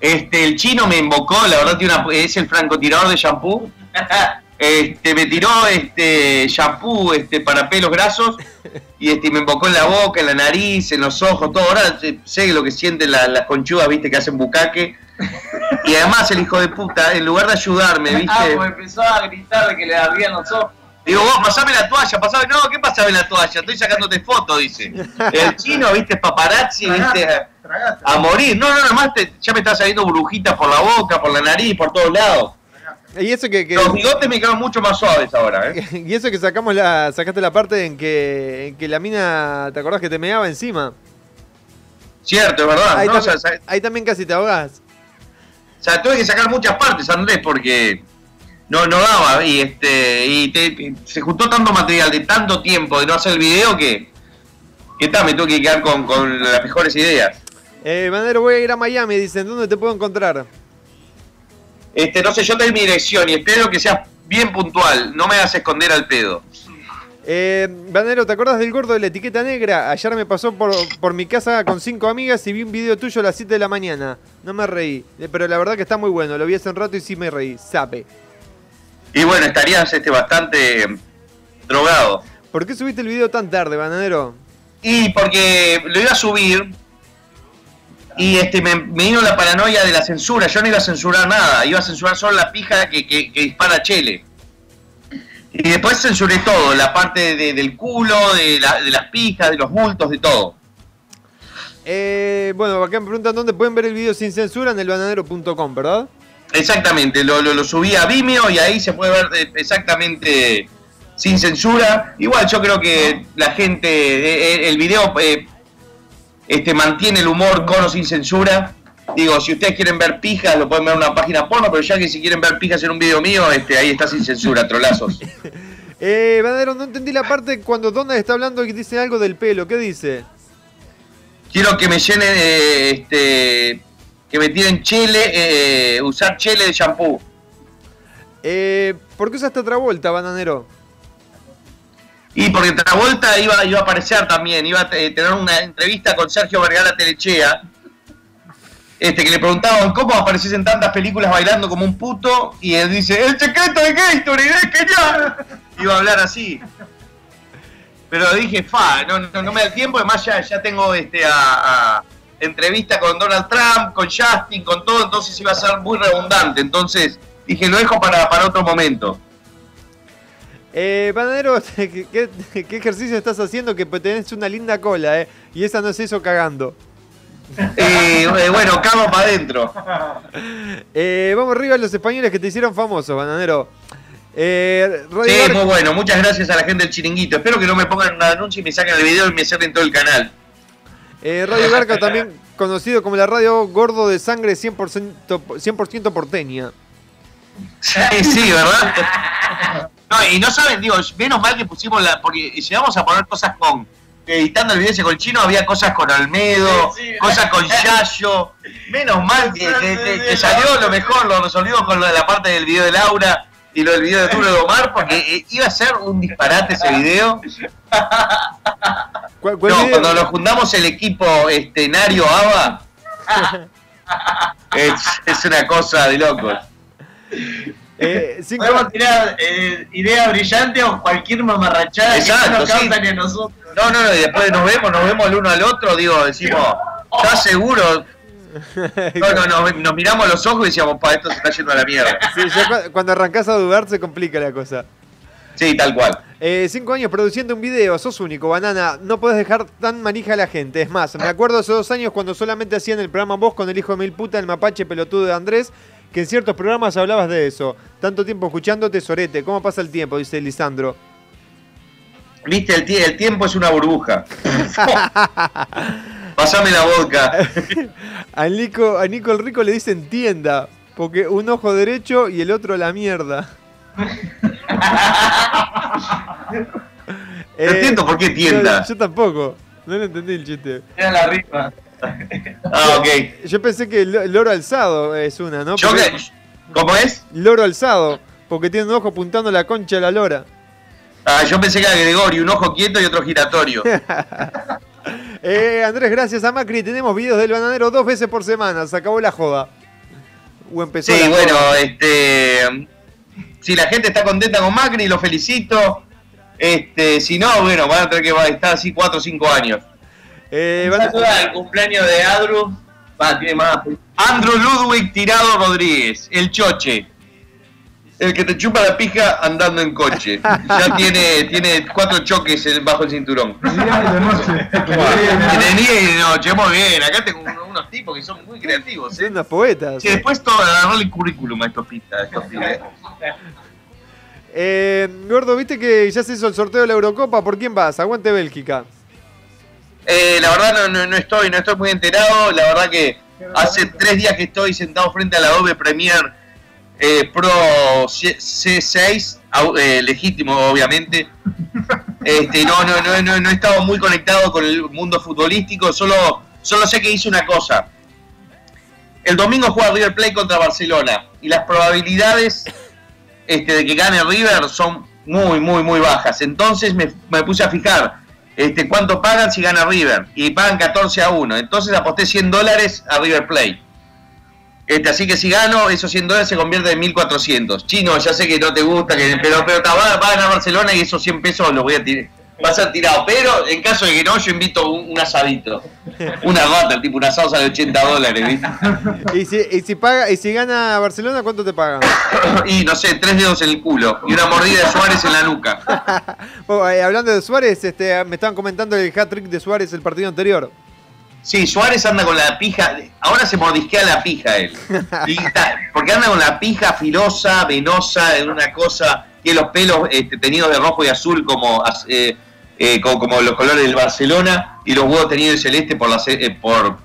Este, el chino me invocó, la verdad tiene una, es el francotirador de shampoo. <laughs> Este, me tiró este shampoo este, para pelos grasos y este, me invocó en la boca, en la nariz, en los ojos, todo. Ahora eh, sé lo que sienten la- las conchudas, viste, que hacen bucaque. Y además el hijo de puta, en lugar de ayudarme, Ah, viste, pues empezó a gritar que le ardían los ojos. digo, vos pasame la toalla, pasame, no, ¿qué pasame la toalla? Estoy sacándote foto, dice. El chino, viste, paparazzi, viste, a, a morir. No, no, nomás te- ya me está saliendo burbujitas por la boca, por la nariz, por todos lados. Y eso que, que- Los bigotes me quedan mucho más suaves ahora, ¿eh? <laughs> y eso que sacamos la, sacaste la parte en que, en que la mina, ¿te acordás que te meaba encima? Cierto, es verdad. Ahí, ¿no? O también, sea, sa- ahí también casi te ahogás. O sea, tuve que sacar muchas partes, Andrés, porque no, no daba. Y este y te- se juntó tanto material de tanto tiempo de no hacer el video que, que ta, me tuve que quedar con, con las mejores ideas. Eh, Banero, voy a ir a Miami, dicen, ¿dónde te puedo encontrar? Este, no sé, yo te doy mi dirección y espero que seas bien puntual. No me hagas esconder al pedo. Eh, Banero, ¿te acordás del gordo de la etiqueta negra? Ayer me pasó por, por mi casa con cinco amigas y vi un video tuyo a las 7 de la mañana. No me reí, eh, pero la verdad que está muy bueno. Lo vi hace un rato y sí me reí. Sape. Y bueno, estarías este, bastante eh, drogado. ¿Por qué subiste el video tan tarde, Bananero? Y porque lo iba a subir y este me, me vino la paranoia de la censura. Yo no iba a censurar nada, iba a censurar solo la pija que, que- que dispara Chele. Y después censuré todo, la parte de- del culo, de, la- de las pijas, de los bultos, de todo. Eh, bueno, acá me preguntan dónde pueden ver el video sin censura en elbananero.com, ¿verdad? Exactamente, lo, lo, lo subí a Vimeo y ahí se puede ver exactamente sin censura. Igual yo creo que la gente, eh, eh, el video eh, este, mantiene el humor con o sin censura. Digo, si ustedes quieren ver pijas, lo pueden ver en una página porno, pero ya que si quieren ver pijas en un video mío, este, ahí está sin censura, trolazos. <laughs> Eh, Bananero, no entendí la parte cuando Donald está hablando y dice algo del pelo. ¿Qué dice? Quiero que me llenen, eh, este, que me tiren chele, eh, usar chele de shampoo. Eh, ¿Por qué usaste otra vuelta, Bananero? Y porque Travolta iba, iba a aparecer también, iba a te- tener una entrevista con Sergio Vergara Telechea, este, que le preguntaban cómo apareces en tantas películas bailando como un puto, y él dice, el secreto de Gatorade es genial. <laughs> Iba a hablar así. Pero dije, fa, no, no, me da tiempo, además ya, ya tengo este a, entrevista con Donald Trump, con Justin, con todo, entonces iba a ser muy redundante. Entonces dije, lo dejo para, para otro momento. Eh, Bananero, <laughs> ¿qué, qué, qué ejercicio estás haciendo? Que tenés una linda cola, ¿eh? Y esa no se hizo cagando. Eh, bueno, cago para adentro. Eh, vamos arriba a los españoles que te hicieron famoso, Bananero. Eh, Sí, muy bueno. Muchas gracias a la gente del chiringuito. Espero que no me pongan un anuncio y me saquen el video y me cierren todo el canal. eh, Radio Garca también conocido como la radio gordo de sangre 100%, 100 porteña. Sí, sí, ¿verdad? No, y no saben, digo, menos mal que pusimos la. Porque llegamos a poner cosas con. Editando el video ese con el chino había cosas con Almedo, Sí, sí. cosas con <laughs> Yayo. Menos mal que, que- que- que salió lo mejor, lo resolvimos con lo de la parte del video de Laura y lo del video de Arturo <laughs> de Omar, porque eh, iba a ser un disparate ese video. <laughs> ¿Cuál- cuál No, video? cuando nos juntamos el equipo este, Nario Ava, es, es una cosa de locos. Eh, <laughs> cinco- Podemos tirar eh, idea brillante o cualquier mamarrachada Exacto, que no nos sí. causa ni a nosotros. No, no, no, y después nos vemos, nos vemos el uno al otro, digo, decimos, ¿estás seguro? <laughs> No, no, no, nos miramos a los ojos y decíamos, pa, esto se está yendo a la mierda. Sí, ya cu- cuando arrancás a dudar se complica la cosa. Sí, tal cual. Eh, cinco años produciendo un video, sos único, banana. No puedes dejar tan manija a la gente. Es más, me acuerdo hace dos años cuando solamente hacían el programa Vos con el hijo de mil puta, el mapache pelotudo de Andrés, que en ciertos programas hablabas de eso. Tanto tiempo escuchándote, Sorete. ¿Cómo pasa el tiempo? Dice Lisandro. Viste, el, el tiempo es una burbuja. <laughs> Pasame la vodka. <laughs> A Nico, a Nico el Rico le dicen tienda, porque un ojo derecho y el otro la mierda. <laughs> No entiendo por qué tienda. Yo, yo tampoco. No lo entendí el chiste. Era la rifa. <laughs> Ah, ok. Yo pensé que el loro alzado es una, ¿no? Porque- ¿Cómo es? Loro alzado, porque tiene un ojo apuntando la concha de la lora. Ah, yo pensé que era Gregorio, un ojo quieto y otro giratorio. <laughs> Eh, Andrés, gracias a Macri. Tenemos videos del bananero dos veces por semana. Se acabó la joda. O empezó Sí, la bueno, joda. este. Si la gente está contenta con Macri, lo felicito. Este, si no, bueno, van a tener que estar así 4 o 5 años. Eh, van a- Saluda al cumpleaños de Adru. Va, tiene más. Andrew Ludwig Tirado Rodríguez, el choche. El que te chupa la pija andando en coche. Ya <laughs> tiene, tiene cuatro choques en- bajo el cinturón. De día y de noche. De día y de noche, muy bien. Acá tengo uno- unos tipos que son muy creativos. Son ¿eh? unos poetas. Sí, después todo, agarrarle el currículum a estos pistas. estos pibes. Eh, Gordo, viste que ya se hizo el sorteo de la Eurocopa. ¿Por quién vas? Aguante Bélgica. Eh, la verdad no, no, no estoy, no estoy muy enterado. La verdad que hace tres días que estoy sentado frente a la Adobe Premiere eh, Pro C- C6, au- eh, legítimo obviamente. <laughs> Este, no, no, no, no, no he estado muy conectado con el mundo futbolístico, solo, solo sé que hice una cosa. El domingo juega River Plate contra Barcelona y las probabilidades este, de que gane River son muy, muy, muy bajas. Entonces me, me puse a fijar este, cuánto pagan si gana River. Y pagan 14 a 1. Entonces aposté 100 dólares a River Plate. Este, así que si gano, esos 100 dólares se convierten en 1400. Chino, ya sé que no te gusta, que, pero, pero va, va a ganar Barcelona y esos 100 pesos los voy a tirar. Va a ser tirado. Pero en caso de que no, yo invito un, un asadito. Una rata, tipo una salsa de 80 dólares, ¿viste? <laughs> Y si, y si paga, y si gana Barcelona, ¿cuánto te pagan? Y no sé, tres dedos en el culo y una mordida de Suárez en la nuca. <laughs> Bueno, eh, hablando de Suárez, este, me estaban comentando el hat-trick de Suárez el partido anterior. Sí, Suárez anda con la pija, ahora se mordisquea la pija él. Y porque anda con la pija filosa, venosa, en una cosa, tiene los pelos este, teñidos de rojo y azul como, eh, eh, como, como los colores del Barcelona y los huevos teñidos de celeste por la, eh, por,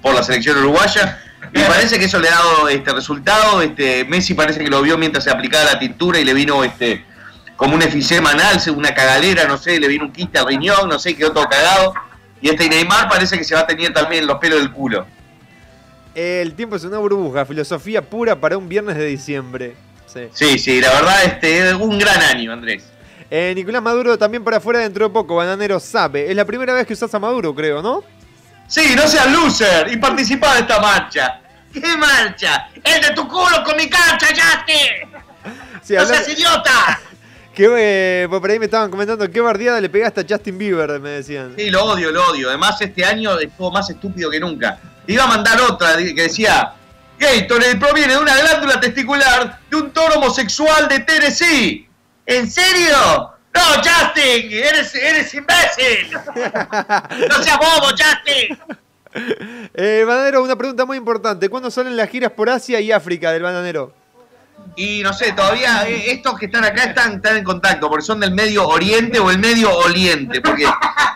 por la selección uruguaya. Y parece que eso le ha dado este resultado. Este, Messi parece que lo vio mientras se aplicaba la tintura y le vino este como un efisema anal, una cagalera, no sé, le vino un quiste al riñón, no sé, quedó todo cagado. Y este Neymar parece que se va a tener también los pelos del culo. El tiempo es una burbuja, filosofía pura para un viernes de diciembre. Sí. Sí, sí, la verdad, este, es un gran año, Andrés. Eh, Nicolás Maduro también para afuera dentro de poco, Bananero sabe. Es la primera vez que usás a Maduro, creo, ¿no? Sí, no seas loser y participa de esta marcha. ¿Qué marcha? ¡El de tu culo con mi cancha, Justin! Sí, ¡No seas idiota! <laughs> que, eh, por ahí me estaban comentando qué bardeada le pegaste a Justin Bieber, me decían. Sí, lo odio, lo odio. Además, este año estuvo más estúpido que nunca. Iba a mandar otra que decía: Gatorade proviene de una glándula testicular de un toro homosexual de Tennessee. ¿En serio? No, Justin, eres, eres imbécil. No seas bobo, Justin. Eh, Bananero, una pregunta muy importante. ¿Cuándo salen las giras por Asia y África del Bananero? Y no sé, todavía eh, estos que están acá están, están en contacto, porque son del medio oriente o el medio oriente, porque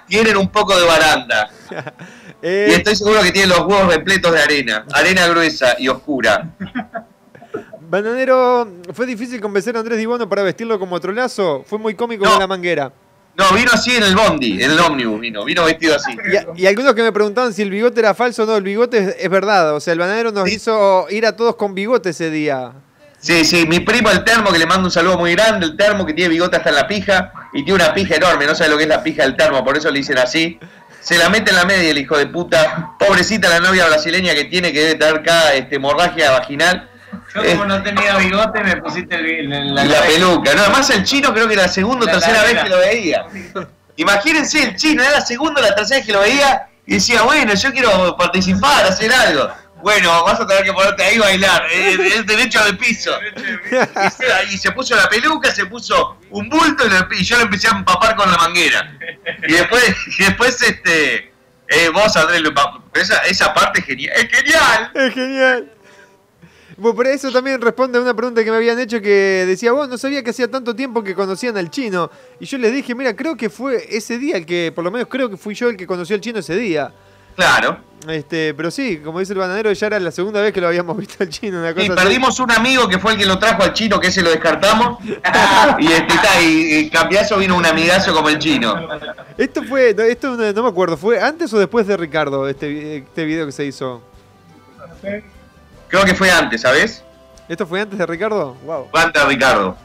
tienen un poco de baranda. <laughs> Eh, Y estoy seguro que tiene los huevos repletos de arena. Arena gruesa y oscura. Bananero, ¿fue difícil convencer a Andrés Dibono para vestirlo como trolazo? Fue muy cómico No. con la manguera. No, vino así en el bondi, en el ómnibus vino. Vino vestido así. Y, algunos que me preguntaban si el bigote era falso o no, el bigote es, es verdad. O sea, el bananero nos hizo ir a todos con bigote ese día. Sí, sí, mi primo el termo, que le mando un saludo muy grande, el termo que tiene bigote hasta en la pija y tiene una pija enorme, no sabe lo que es la pija del termo, por eso le dicen así. Se la mete en la media el hijo de puta. Pobrecita la novia brasileña que tiene, que debe tener acá este, hemorragia vaginal. Yo Eh, como no tenía bigote me pusiste el, el- y la peluca. No, además el chino creo que era la segunda o La tercera vez que lo veía. Imagínense el chino, era la segunda o la tercera vez que lo veía y decía, bueno, yo quiero participar, hacer algo. Bueno, vas a tener que ponerte ahí a bailar, es, es derecho de piso. Y se, y se puso la peluca, se puso un bulto y, lo- y yo lo empecé a empapar con la manguera. Y después, <laughs> y después este, eh, vos Andrés, lo esa, esa parte es genial. ¡Es genial! Es genial. Bueno, por eso también responde a una pregunta que me habían hecho que decía, vos no sabía que hacía tanto tiempo que conocían al chino. Y yo les dije, mira, creo que fue ese día el que, por lo menos creo que fui yo el que conoció al chino ese día. Claro. Este, pero sí, como dice el bananero, ya era la segunda vez que lo habíamos <laughs> visto al chino, una cosa Y así. perdimos un amigo que fue el que lo trajo al chino, que ese lo descartamos. <laughs> y este, está, y, y cambiazo vino un amigazo como el chino. Esto fue, no, esto no, no me acuerdo, ¿fue antes o después de Ricardo este, este video que se hizo? Creo que fue antes, ¿sabes? ¿Esto fue antes de Ricardo? Wow. Fue antes de Ricardo.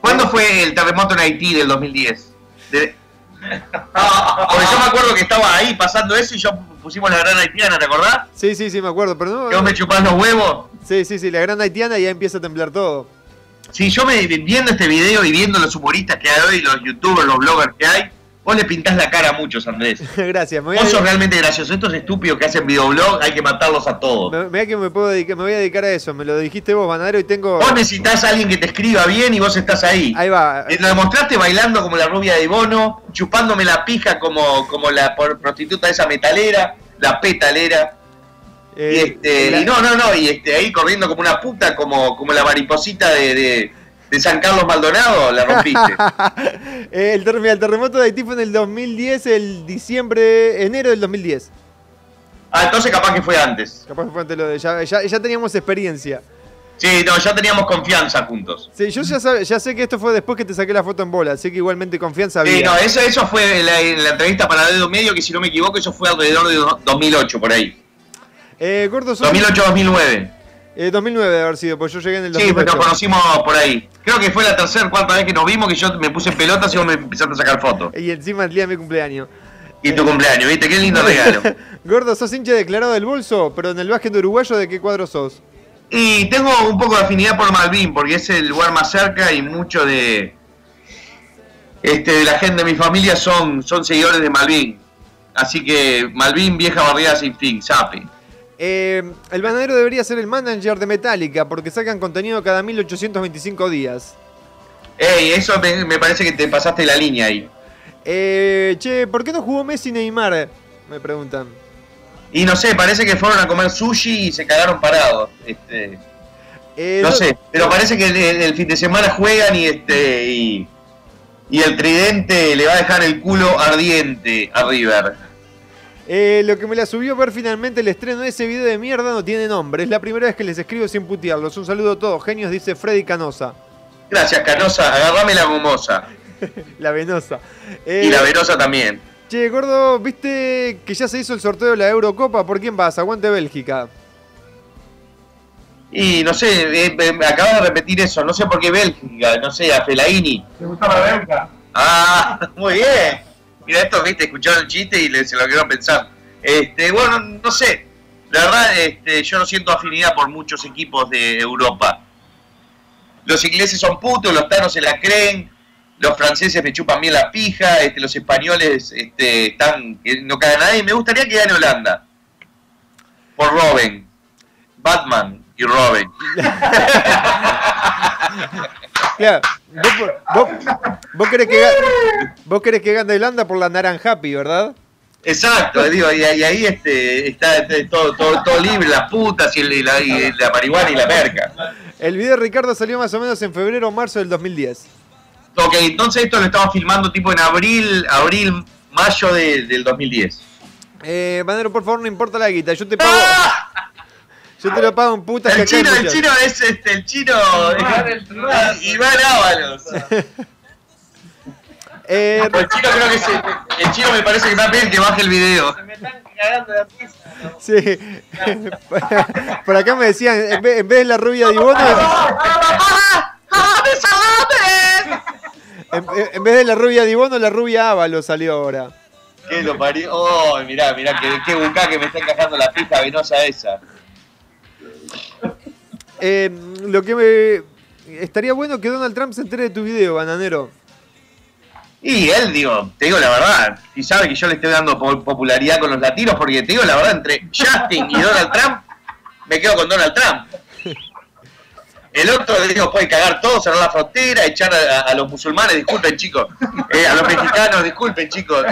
¿Cuándo fue el terremoto en Haití del 2010? De- <laughs> Porque yo me acuerdo que estaba ahí pasando eso y yo pusimos la gran haitiana, ¿te acordás? Sí, sí, sí, me acuerdo, pero no... Que vos me chupás los huevos. Sí, sí, sí, la gran haitiana y ya empieza a temblar todo. Sí, yo me, viendo este video y viendo los humoristas que hay hoy, los youtubers, los bloggers que hay, vos le pintás la cara a muchos, Andrés. <laughs> Gracias, me voy, Vos sos realmente gracioso. Estos estúpidos que hacen videoblog hay que matarlos a todos. me, mirá que me, puedo dedicar, me voy a dedicar a eso, me lo dijiste vos, Banadero, y tengo... Vos necesitas a alguien que te escriba bien y vos estás ahí. Ahí va. Lo demostraste bailando como la rubia de Bono, chupándome la pija como, como la prostituta esa metalera, la petalera. y, Eh, este, la- y no, no, no, y este, ahí corriendo como una puta, como, como la mariposita de, de, de San Carlos Maldonado, la rompiste. <laughs> El, terremoto de Haití fue en el 2010, el diciembre, enero del 2010. ah, entonces capaz que fue antes. Capaz que fue antes lo de... Ya, ya, ya teníamos experiencia. Sí, no, ya teníamos confianza juntos. Sí, yo ya, sabe- ya sé que esto fue después que te saqué la foto en bola, así que igualmente confianza había. Sí, no, eso, eso fue en la, en la entrevista para Dedo Medio, que si no me equivoco, eso fue alrededor de do- 2008, por ahí. Eh, Gordo, sos- 2008-2009. Eh, 2009 debe haber sido, pues yo llegué en el Sí, pues 2008. nos conocimos por ahí. Creo que fue la tercera cuarta vez que nos vimos que yo me puse en pelotas y vos me empezaste a sacar fotos. Y encima el día de mi cumpleaños. Y tu cumpleaños, ¿viste? Qué lindo regalo. <laughs> Gordo, sos hincha declarado del bolso, pero en el básquet uruguayo, ¿de qué cuadro sos? Y tengo un poco de afinidad por Malvin, porque es el lugar más cerca y mucho de este de la gente de mi familia son, son seguidores de Malvin. Así que Malvin, vieja barriada sin fin, sape. Eh, el banadero debería ser el manager de Metallica, porque sacan contenido cada 1825 días. Ey, eso me, me parece que te pasaste la línea ahí. Eh, che, ¿por qué no jugó Messi Neymar? Me preguntan. Y no sé, parece que fueron a comer sushi y se cagaron parados. Este, Eh, no sé, pero parece que el, el- el fin de semana juegan y este y, y el tridente le va a dejar el culo ardiente a River. Eh, lo que me la subió ver finalmente el estreno de ese video de mierda no tiene nombre. Es la primera vez que les escribo sin putearlos. Un saludo a todos, genios, dice Freddy Canosa. Gracias, Canosa, agarrame la gomosa. <laughs> La venosa. Eh, Y la venosa también. Che, gordo, ¿viste que ya se hizo el sorteo de la Eurocopa? ¿Por quién vas? Aguante Bélgica. Y no sé, eh, eh, acabas de repetir eso, no sé por qué Bélgica, no sé, a Felaini. ¿Te gustaba la Bélgica? Ah, <laughs> muy bien. Mira, esto, viste, escucharon el chiste y se lo quedaron pensar. Este, bueno, no sé. La verdad, este, yo no siento afinidad por muchos equipos de Europa. Los ingleses son putos, los tanos se la creen, los franceses me chupan bien la pija, este, los españoles este, están, no cae nadie. Me gustaría que gane Holanda. Por Robin. Batman y Robin. <laughs> Claro, vos, vos- vos querés que vos querés que gane Holanda por la naranjapi, ¿verdad? Exacto, digo, y, ahí este, está, este, todo, todo, todo libre, las putas y, la, y la marihuana y la merca. El video de Ricardo salió más o menos en febrero o marzo del 2010. Ok, entonces esto lo estamos filmando tipo en abril, abril, mayo de- del 2010. Eh, Banero, por favor, no importa la guita, yo te pago. Yo te lo pago en putas que El chino, el chino es este, el chino Iván Ábalos. <laughs> Eh, El chino creo que es el, chino me parece que va a pedir que baje el video. sí. <laughs> Por acá me decían, en vez, en vez de la rubia de Ibono, en, en vez de la rubia de la rubia Ávalo salió ahora. Que lo parió. Oh, mirá, mirá, qué, qué bucá que me está encajando la pija venosa esa. Eh, lo que me. Estaría bueno que Donald Trump se entere de tu video, bananero. Y él, digo, te digo la verdad, y sabe que yo le estoy dando po- popularidad con los latinos, porque te digo la verdad, entre Justin y Donald Trump, me quedo con Donald Trump. El otro, digo, puede cagar todo, cerrar la frontera, echar a, a los musulmanes, disculpen chicos, Eh, a los mexicanos, disculpen chicos.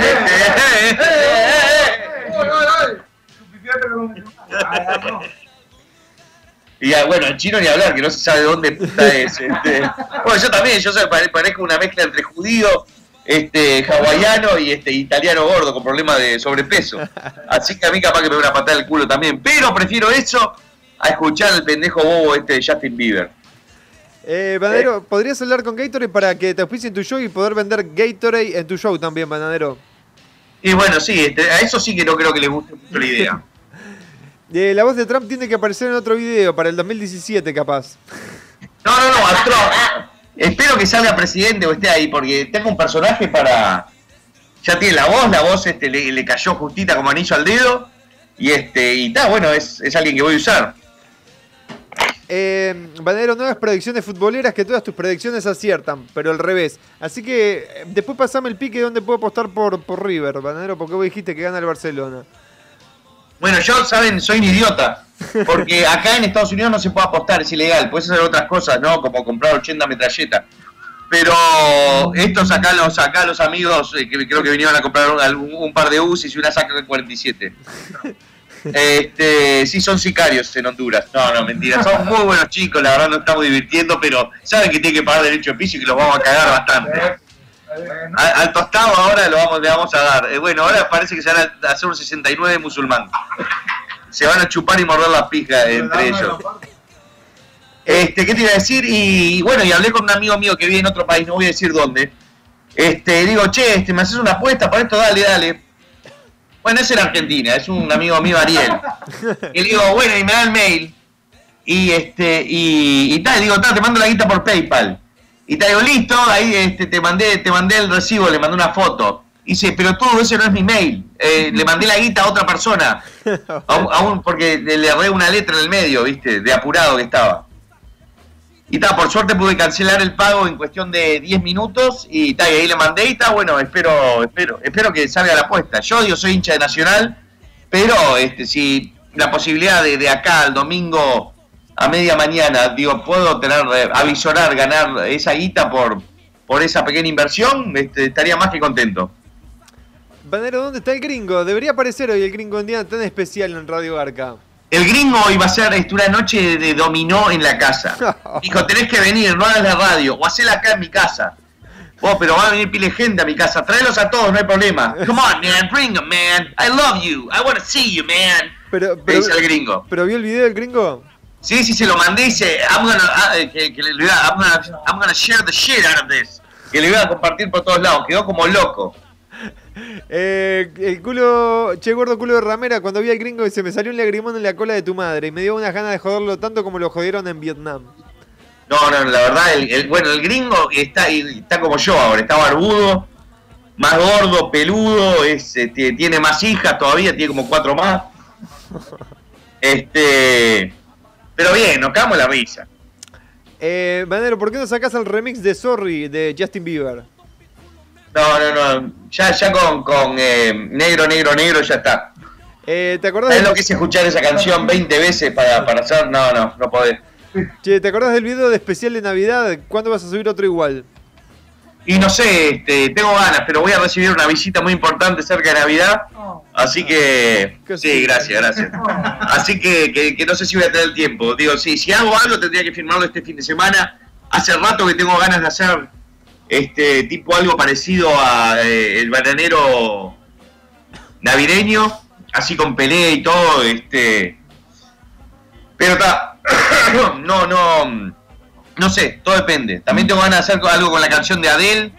Y ah, bueno, el chino ni hablar, que no se sabe de dónde <laughs> puta es. este. Bueno, yo también, yo soy, pare- parezco una mezcla entre judío, este, hawaiano y este italiano gordo con problemas de sobrepeso. Así que a mí capaz que me da una patada en el culo también. Pero prefiero eso a escuchar al pendejo bobo este de Justin Bieber. Eh, Bananero, ¿podrías hablar con Gatorade para que te auspicien tu show y poder vender Gatorade en tu show también, Bananero? Y bueno, sí, este, a eso sí que no creo que le guste mucho la idea. Eh, la voz de Trump tiene que aparecer en otro video para el 2017, capaz. No, no, no, a Trump. Espero que salga presidente o esté ahí, porque tengo un personaje para. Ya tiene la voz, la voz este, le, le cayó justita como anillo al dedo. Y este, y está, bueno, es, es alguien que voy a usar. Eh, Bananero, nuevas predicciones futboleras que todas tus predicciones aciertan, pero al revés. Así que eh, después pasame el pique donde puedo apostar por, por River, Bananero, porque vos dijiste que gana el Barcelona. Bueno, yo, saben, soy un idiota. Porque acá en Estados Unidos no se puede apostar, es ilegal. Puedes hacer otras cosas, ¿no? Como comprar 80 metralletas. Pero estos acá, los acá los amigos eh, que creo que vinieron a comprar un, un par de UCIs y una AK-47. <laughs> Este, sí, son sicarios en Honduras. No, no, mentira. Son muy buenos chicos, la verdad nos estamos divirtiendo, pero saben que tienen que pagar derecho de piso y que los vamos a cagar bastante. <laughs> Al, al tostado ahora lo vamos, le vamos a dar. Eh, bueno, ahora parece que se van a hacer un 69 musulmán. Se van a chupar y morder la pija entre ellos. Este, ¿qué te iba a decir? Y bueno, y hablé con un amigo mío que vive en otro país, no voy a decir dónde. Este, digo, che, este, ¿me haces una apuesta para esto? Dale, dale. Bueno, es en Argentina, es un amigo mío, Ariel. Y le digo, bueno, y me da el mail. Y este, y, y tal, digo, tal, te mando la guita por PayPal. Y te digo, listo, ahí este, te mandé, te mandé el recibo, le mandé una foto. Y dice, pero todo ese no es mi mail. Eh, le mandé la guita a otra persona. A un- a un- porque le, erré una letra en el medio, viste, de apurado que estaba. Y ta, por suerte pude cancelar el pago en cuestión de 10 minutos y, ta, y ahí le mandé y está, bueno, espero, espero, espero que salga la apuesta. Yo digo, soy hincha de Nacional, pero este, si la posibilidad de, de acá al domingo a media mañana, digo, puedo tener, eh, avisorar, ganar esa guita por, por esa pequeña inversión, este, estaría más que contento. Bananero, ¿dónde está el gringo? Debería aparecer hoy el gringo en día tan especial en Radio Garca. El gringo iba a hacer este, una noche de dominó en la casa. <laughs> Dijo, tenés que venir, no hagas la radio, o hacela acá en mi casa. Vos, pero va a venir pile gente a mi casa, tráelos a todos, no hay problema. Come on, man, bring 'em, man. I love you, I wanna see you, man. Pero, pero, dice el gringo. ¿Pero vio el video del gringo? Sí, sí, se lo mandé y dice, I'm gonna, ah, eh, que, que le iba, I'm, gonna, I'm gonna share the shit out of this. Que le iba a compartir por todos lados, quedó como loco. Eh, el culo, che gordo culo de ramera, cuando vi al gringo y se me salió un lagrimón en la cola de tu madre y me dio unas ganas de joderlo tanto como lo jodieron en Vietnam. No, no, la verdad, el, el- bueno, el gringo está, está como yo ahora, está barbudo, más gordo, peludo, es, este, tiene más hijas todavía, tiene como cuatro más. <laughs> Este, pero bien, nos cagamos la risa. Eh, Banero, ¿por qué no sacás el remix de Sorry de Justin Bieber? No, no, no, ya, ya con, con eh, negro, negro, negro ya está. Eh, ¿te, acordás ¿Sabes del, lo que es escuchar esa canción 20 veces para, para hacer? No, no, no podés. che, ¿te acordás del video de especial de Navidad? ¿Cuándo vas a subir otro igual? Y no sé, este, tengo ganas, pero voy a recibir una visita muy importante cerca de Navidad. Así que. Sí, gracias, gracias. Así que, que, que no sé si voy a tener el tiempo. Digo, sí, si hago algo tendría que firmarlo este fin de semana. Hace rato que tengo ganas de hacer este tipo algo parecido a eh, el bananero navideño. así con Pelé y todo, este. Pero está. <coughs> no, no. No sé, todo depende. También tengo ganas de hacer algo con la canción de Adele.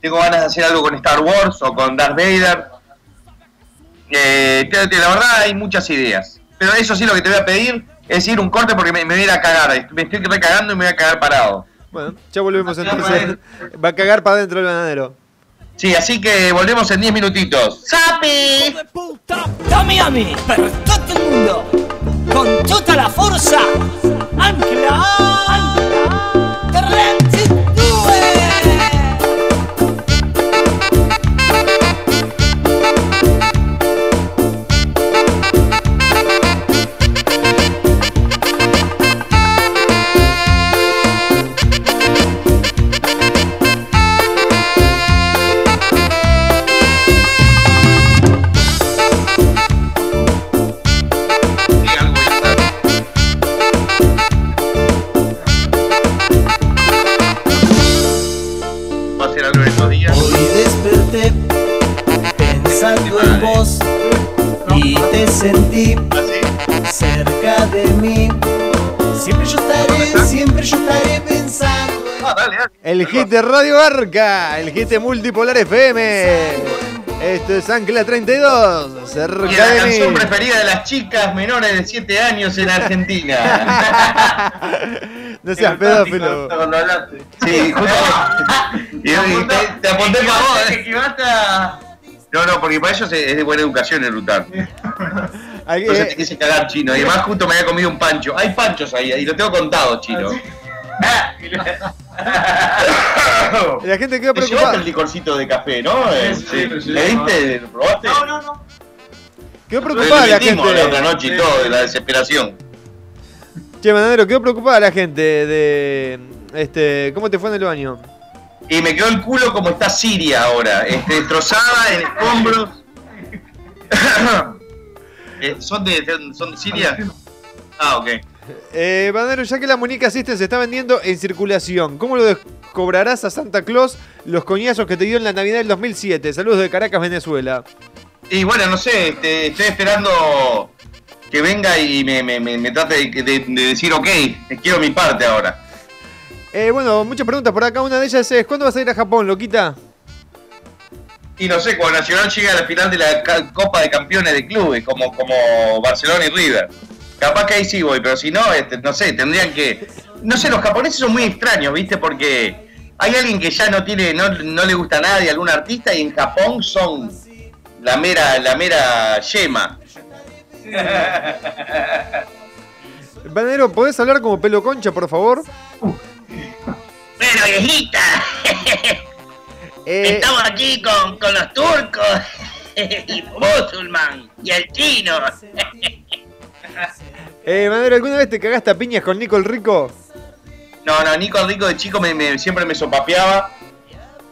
Tengo ganas de hacer algo con Star Wars o con Darth Vader. Eh, la verdad hay muchas ideas. Pero eso sí lo que te voy a pedir es ir un corte porque me, me voy a ir a cagar. Me estoy recagando y me voy a cagar parado. Bueno, ya volvemos entonces. Va a cagar para adentro el bananero. Sí, así que volvemos en 10 minutitos. ¡Sapi! Dammi a me, per tutto il mondo, con tutta la forza, Ancla! 32! El hit de Radio Arca, el hit de Multipolar FM. Esto es Ancla 32, Y cerca la de canción mí. preferida de las chicas menores de 7 años en Argentina. <laughs> No seas pedófilo. Sí, <laughs> justo. y, y te, te apunté para vos. Te eh. No, no, porque para ellos es de buena educación el rutar. Entonces te eh, quise cagar chino. Y además justo me había comido un pancho. Hay panchos ahí, y lo tengo contado, chino. <laughs> <laughs> la gente quedó Te preocupada. el licorcito de café, ¿no? Eh. ¿Le diste? ¿Lo probaste? No, no, no. Quedó preocupada la metimos la otra gente. noche y todo, de la desesperación. Che, Bananero, quedó preocupada la gente de. Este, ¿Cómo te fue en el baño? Y me quedó el culo como está Siria ahora, este, destrozada en escombros. <laughs> Eh, ¿Son, de, ¿Son de Siria? Ah, ok. Eh, Bananero, ya que la Muñeca System se está vendiendo en circulación, ¿cómo lo cobrarás a Santa Claus los coñazos que te dio en la Navidad del 2007? Saludos de Caracas, Venezuela. Y bueno, no sé, estoy esperando que venga y me, me, me, me trate de, de- de decir, ok, quiero mi parte ahora. Eh, bueno, muchas preguntas por acá. Una de ellas es: ¿cuándo vas a ir a Japón, loquita? Y no sé, cuando Nacional llega a la final de la Copa de Campeones de clubes, como, como Barcelona y River. Capaz que ahí sí voy, pero si no, este, no sé, tendrían que... No sé, los japoneses son muy extraños, ¿viste? Porque hay alguien que ya no tiene, no, no le gusta a nadie, algún artista, y en Japón son la mera, la mera yema. <laughs> Bananero, ¿podés hablar como pelo concha, por favor? Bueno, viejita, <laughs> Eh, estamos aquí con, con los turcos, <laughs> y musulman, y el chino. <laughs> eh, Bananero, ¿alguna vez te cagaste a piñas con Nico el Rico? No, no, Nico Rico de chico me, siempre me sopapeaba.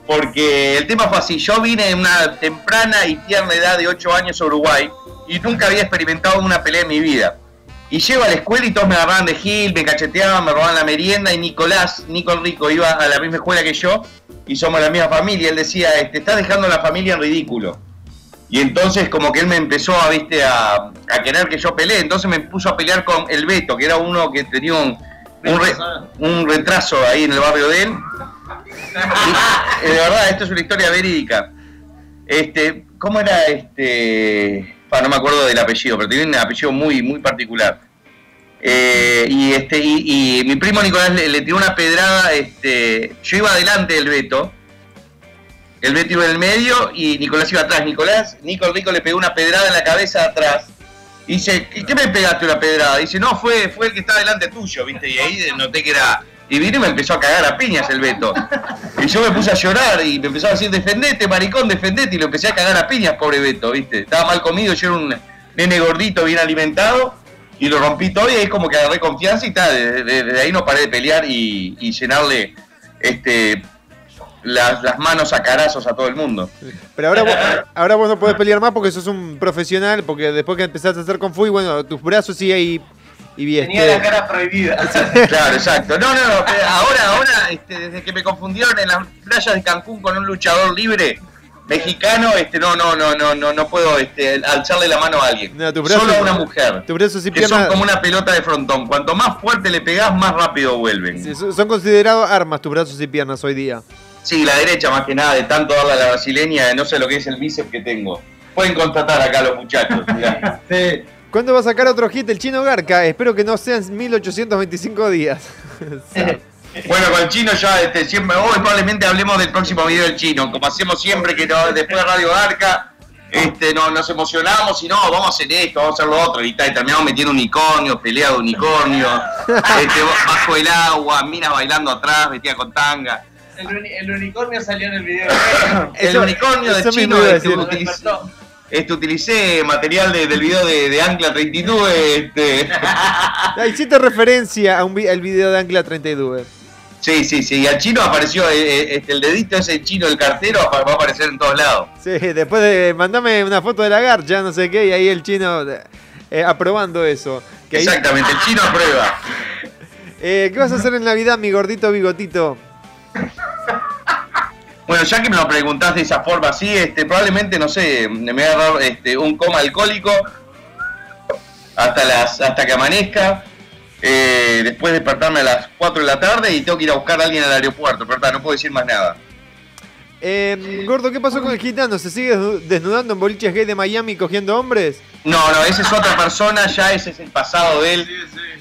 Porque el tema fue así, yo vine en una temprana y tierna edad de 8 años a Uruguay y nunca había experimentado una pelea en mi vida. Y llego a la escuela y todos me agarraban de gil, me cacheteaban, me robaban la merienda y Nicolás, Nico Rico, iba a la misma escuela que yo y somos la misma familia. Él decía, este, estás dejando a la familia en ridículo. Y entonces como que él me empezó a, viste, a, a querer que yo pelee, entonces me puso a pelear con el Beto, que era uno que tenía un, un, re- un retraso ahí en el barrio de él. Y, eh, de verdad, esto es una historia verídica. Este, ¿cómo era este? No me acuerdo del apellido, pero tenía un apellido muy, muy particular. Eh, y este, y, y mi primo Nicolás le, le tiró una pedrada, este, yo iba adelante del Beto, el Beto iba en el medio y Nicolás iba atrás. Nicolás, Nico Rico le pegó una pedrada en la cabeza atrás. Y dice, ¿y qué me pegaste una pedrada? Dice, no, fue, fue el que está delante tuyo, ¿viste? Y ahí noté que era. Y vino y me empezó a cagar a piñas el Beto. Y yo me puse a llorar y me empezó a decir, defendete, maricón, defendete. Y lo empecé a cagar a piñas, pobre Beto, ¿viste? Estaba mal comido, yo era un nene gordito, bien alimentado. Y lo rompí todo y ahí como que agarré confianza y tal. Desde, desde ahí no paré de pelear y, y llenarle este las, las manos a carazos a todo el mundo. Pero ahora vos, <laughs> ahora vos no podés pelear más porque sos un profesional, porque después que empezaste a hacer Kung Fu y bueno, tus brazos sí ahí y bien. Tenía la cara prohibida. <laughs> Claro, exacto. No, no, no. Ahora, ahora, este, desde que me confundieron en las playas de Cancún con un luchador libre, mexicano, este, no, no, no, no, no, no puedo este, alzarle la mano a alguien. No, tu brazo- Solo a una mujer. Tus brazos y Que son como una pelota de frontón. Cuanto más fuerte le pegás, más rápido vuelven. sí, son son considerados armas tus brazos y piernas hoy día. Sí, la derecha más que nada, de tanto darle a la brasileña, no sé lo que es el bíceps que tengo. Pueden constatar acá los muchachos. mirá. <laughs> ¿Cuándo va a sacar otro hit el chino Garca? Espero que no sean 1825 días. <laughs> Bueno, con el chino ya este, siempre, hoy probablemente hablemos del próximo video del chino, como hacemos siempre que no, después de Radio Arca, este, no, nos emocionamos y no, vamos a hacer esto, vamos a hacer lo otro y, tal, y terminamos metiendo unicornios, pelea de unicornio, <laughs> este, bajo el agua, minas bailando atrás, vestida con tanga. El, uni- el unicornio salió en el video. <coughs> El Eso- unicornio de chino, este, utilicé, este, utilicé material de- del video de, de Ancla 32, este, <laughs> Hiciste referencia a un al video de Angla 32. sí, sí, sí, y al chino apareció, eh, eh, este, el dedito ese chino, el cartero, va a aparecer en todos lados. Sí, después de mandame una foto de la garcha, no sé qué, y ahí el chino eh, aprobando eso. Que ahí- Exactamente, el chino aprueba. <laughs> Eh, ¿Qué vas a hacer en Navidad, mi gordito bigotito? Bueno, ya que me lo preguntás de esa forma así, este, probablemente, no sé, me voy a agarrar este, un coma alcohólico hasta las hasta que amanezca. eh, después despertarme a las 4 de la tarde y tengo que ir a buscar a alguien al aeropuerto, pero ta, no puedo decir más nada. Eh, gordo, ¿qué pasó con el gitano? ¿Se sigue desnu- desnudando en boliches gay de Miami cogiendo hombres? No, no, esa es otra persona, ya ese es el pasado de él.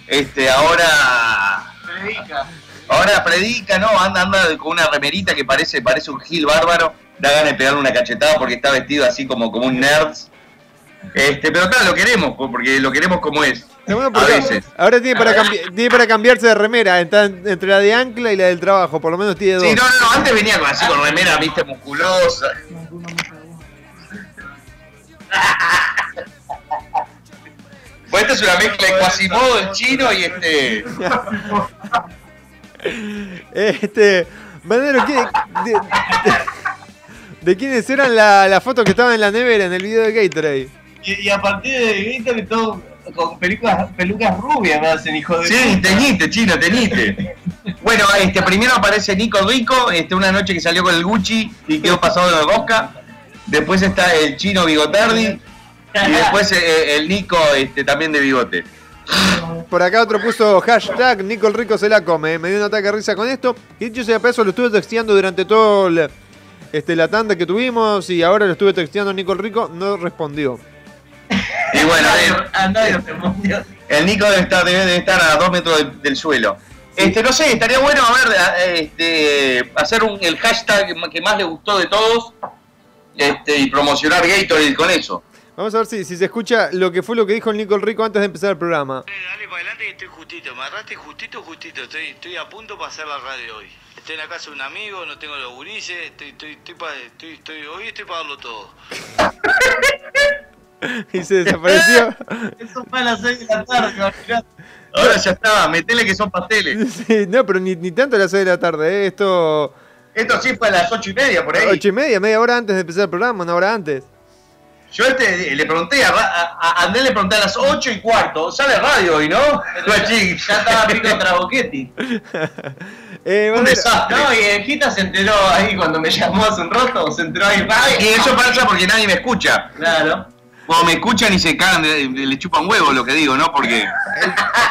Este, ahora Predica. Ahora predica, ¿no? Anda, anda con una remerita que parece, parece un gil bárbaro. Da ganas de pegarle una cachetada porque está vestido así como, como un nerd. Este, pero claro, lo queremos, porque lo queremos como es. Bueno A veces. Ahora tiene para, tiene para cambiarse de remera, está en- entre la de ancla y la del trabajo, por lo menos tiene dos. Sí, no, no, no, antes venía con, así con remera, viste, musculosa. Pues esta es una mezcla de Quasimodo, el chino y este. <laughs> Este, Bandero, ¿qué- de, de- de quiénes eran la, la foto que estaban en la nevera en el video de Gatorade? Y, y a partir de Gator todo con pelucas, pelucas rubias me hacen hijo de Sí, puta. teñiste, chino, teñiste. Bueno, este, primero aparece Nico Rico, este, una noche que salió con el Gucci y quedó pasado de rosca. Después está el chino Bigotardi. Y después eh, el Nico este, también de bigote. Por acá otro puso hashtag Nico el Rico se la come. Me dio un ataque de risa con esto. Y dicho sea de paso, lo estuve texteando durante todo el- este, la tanda que tuvimos y ahora lo estuve texteando a Nico el Rico, no respondió. Y bueno, eh, A nadie respondió. el Nico debe estar, debe de estar a dos metros del, del suelo. Este, no sé, estaría bueno a ver, este, hacer un, el hashtag que más le gustó de todos este, y promocionar Gatorade con eso. Vamos a ver si, si se escucha lo que fue lo que dijo el Nico el Rico antes de empezar el programa. Dale para adelante que estoy justito, me agarraste justito, justito, estoy, estoy a punto para hacer la radio hoy. Estoy en la casa de un amigo, no tengo los gurises, estoy, estoy, estoy, pa- estoy, estoy- hoy estoy para darlo todo. <laughs> Y se desapareció. <laughs> Eso fue a las 6 de la tarde, imagínate. Ahora ya está, metele que son pasteles. <laughs> Sí, no, pero ni, ni tanto a las 6 de la tarde. ¿eh? Esto. Esto sí fue a las ocho y media por ahí. 8 y media, media hora antes de empezar el programa, una hora antes. Yo este, le pregunté, a, a, a Andrés le pregunté a las 8 y cuarto, sale radio hoy, ¿no? <laughs> Ya estaba Pico <laughs> Traboquetti. Eh, un desastre. No, y el Gita se enteró ahí cuando me llamó hace un rato, se enteró ahí. Y eso pasa porque nadie me escucha. Claro. Cuando me escuchan y se cagan, de- le chupan huevo lo que digo, ¿no? Porque.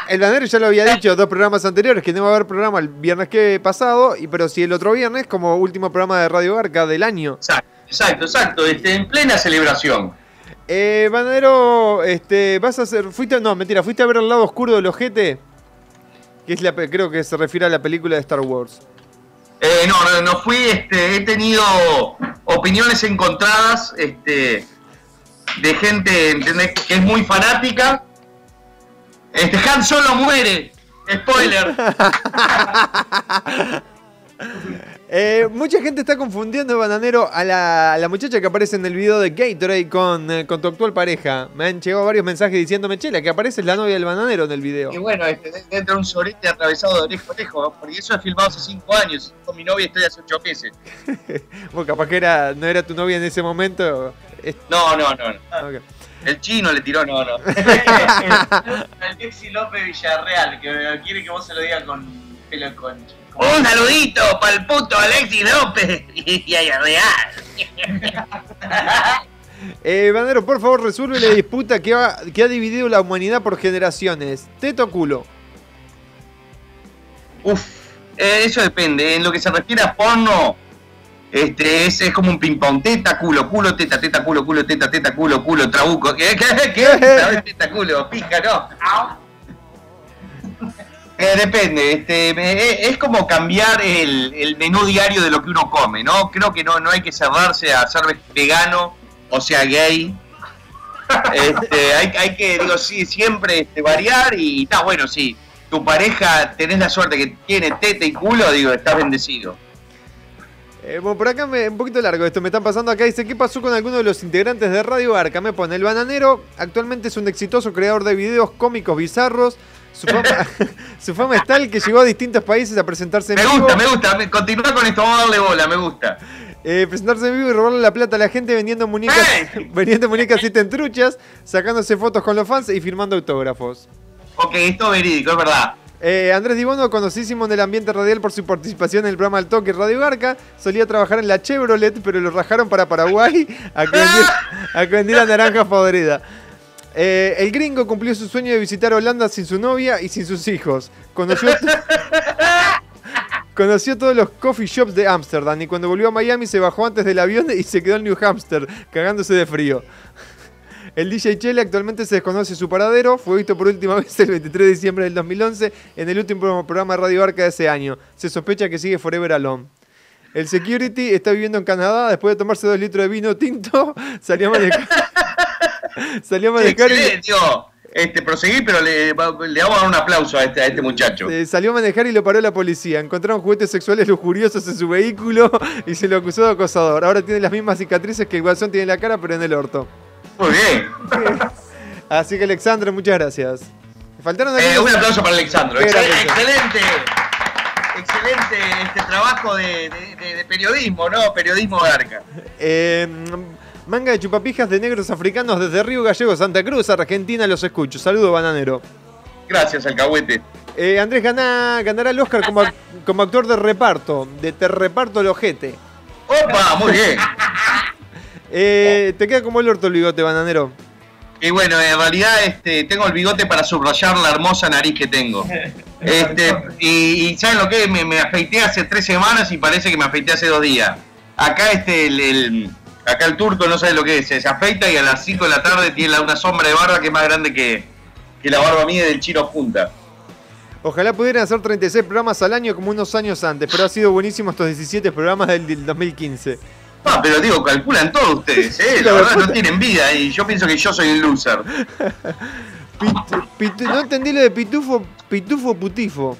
el bandero ya lo había dicho dos programas anteriores que no va a haber programa el viernes que pasado, y pero si el otro viernes, como último programa de Radio Garca del año. Exacto, exacto, exacto. Este, en plena celebración. Eh, Bandero, este, vas a hacer. Fuiste, no, mentira, fuiste a ver el lado oscuro del ojete. Que es la, creo que se refiere a la película de Star Wars. Eh, no, no, no fui, este, he tenido opiniones encontradas, este, de gente, ¿entendés? Que es muy fanática. Este, Han Solo muere. Spoiler. <laughs> Eh, mucha gente está confundiendo, Bananero, a la, a la muchacha que aparece en el video de Gatorade con, eh, con tu actual pareja. Me han llegado varios mensajes diciéndome, che, la que aparece es la novia del bananero en el video. Y bueno, este, de- dentro de un sorete atravesado de orejo a orejo, porque eso he filmado hace 5 años. Con mi novia estoy hace 8 meses. <laughs> Vos capaz que era, no era tu novia en ese momento. Es- No, no, no. no. ok. El chino le tiró, no, no. <laughs> <laughs> El Dixie López Villarreal, que quiere que vos se lo digas con, concha. Un saludito para el puto Alexis López <laughs> y a Real. <laughs> Eh, Bandero, por favor, resuelve la disputa que ha, que ha dividido la humanidad por generaciones. Teto o culo. Uf, eh, eso depende. En lo que se refiere a porno, este es, es como un ping-pong. Teta, culo, culo, teta, teta, culo, culo, teta, teta, culo, culo, trabuco. <laughs> ¿Qué? ¿Qué? ¿Qué? ¿Sabes? Teta, culo, pija, no. Eh, depende, este, me- eh, es como cambiar el, el menú diario de lo que uno come, ¿no? Creo que no, no hay que cerrarse a ser vegano o sea gay. <laughs> Este, hay, hay que, digo, sí, siempre este, variar y está bueno, sí. Tu pareja, tenés la suerte que tiene teta y culo, digo, estás bendecido. Eh, bueno, por acá me, un poquito largo esto. Me están pasando acá. Dice: ¿Qué pasó con alguno de los integrantes de Radio Arca? Me pone: El bananero actualmente es un exitoso creador de videos cómicos bizarros. Su fama, <laughs> su fama es tal que llegó a distintos países a presentarse en Me vivo. gusta, me gusta, me- continúa con esto, vamos a darle bola, me gusta. Eh, presentarse en vivo y robarle la plata a la gente vendiendo muñecas, <laughs> vendiendo muñecas y truchas, sacándose fotos con los fans y firmando autógrafos. Ok, esto es verídico, es verdad. Eh, Andrés Dibono, conocísimo en el ambiente radial por su participación en el programa El Toque Radio Garca, solía trabajar en la Chevrolet, pero lo rajaron para Paraguay <laughs> a que vendiera, a que vendiera naranja podrida. Eh, el gringo cumplió su sueño de visitar Holanda sin su novia y sin sus hijos. Conoció, conoció todos los coffee shops de Ámsterdam y cuando volvió a Miami se bajó antes del avión y se quedó en New Hampshire, cagándose de frío. El DJ Chele actualmente se desconoce su paradero, fue visto por última <laughs> vez el 23 de diciembre del 2011 en el último programa de Radio Arca de ese año. Se sospecha que sigue Forever Alone. El security está viviendo en Canadá, después de tomarse dos litros de vino tinto, <laughs> salió a manejar. <laughs> salió a manejar y- este, proseguí, pero le, le vamos a dar un aplauso a este, a este muchacho. Eh, salió a manejar y lo paró la policía. Encontraron juguetes sexuales lujuriosos en su vehículo <laughs> y se lo acusó de acosador. Ahora tiene las mismas cicatrices que el guasón tiene en la cara, pero en el orto. Muy bien. <laughs> Así que, Alexandra, muchas gracias. Faltaron Eh, un aplauso para Alexandro. Excelente. Excelente este trabajo de, de- de- de periodismo, ¿no? Periodismo garca. Eh, manga de chupapijas de negros africanos desde Río Gallegos, Santa Cruz, Argentina, los escucho. Saludo, bananero. Gracias, Alcahuete. Eh, Andrés gana, ganará el Oscar como, como actor de reparto, de Te reparto el ojete. ¡Opa! Muy bien. <laughs> Eh, te queda como el orto el bigote, bananero. Y bueno, en realidad este, tengo el bigote para subrayar la hermosa nariz que tengo. <laughs> Este, y, y ¿saben lo que? es? Me, me afeité hace tres semanas y parece que me afeité hace dos días. Acá este, el, el- acá el turco no sabe lo que es. Se afeita y a las 5 de la tarde tiene una sombra de barba que es más grande que, que la barba mía del chino junta. Ojalá pudieran hacer 36 programas al año como unos años antes, pero ha sido buenísimo estos 17 programas del, del 2015. Ah, pero digo, calculan todos ustedes, ¿eh? La verdad no tienen vida y yo pienso que yo soy un loser. <laughs> No entendí lo de pitufo, pitufo putifo.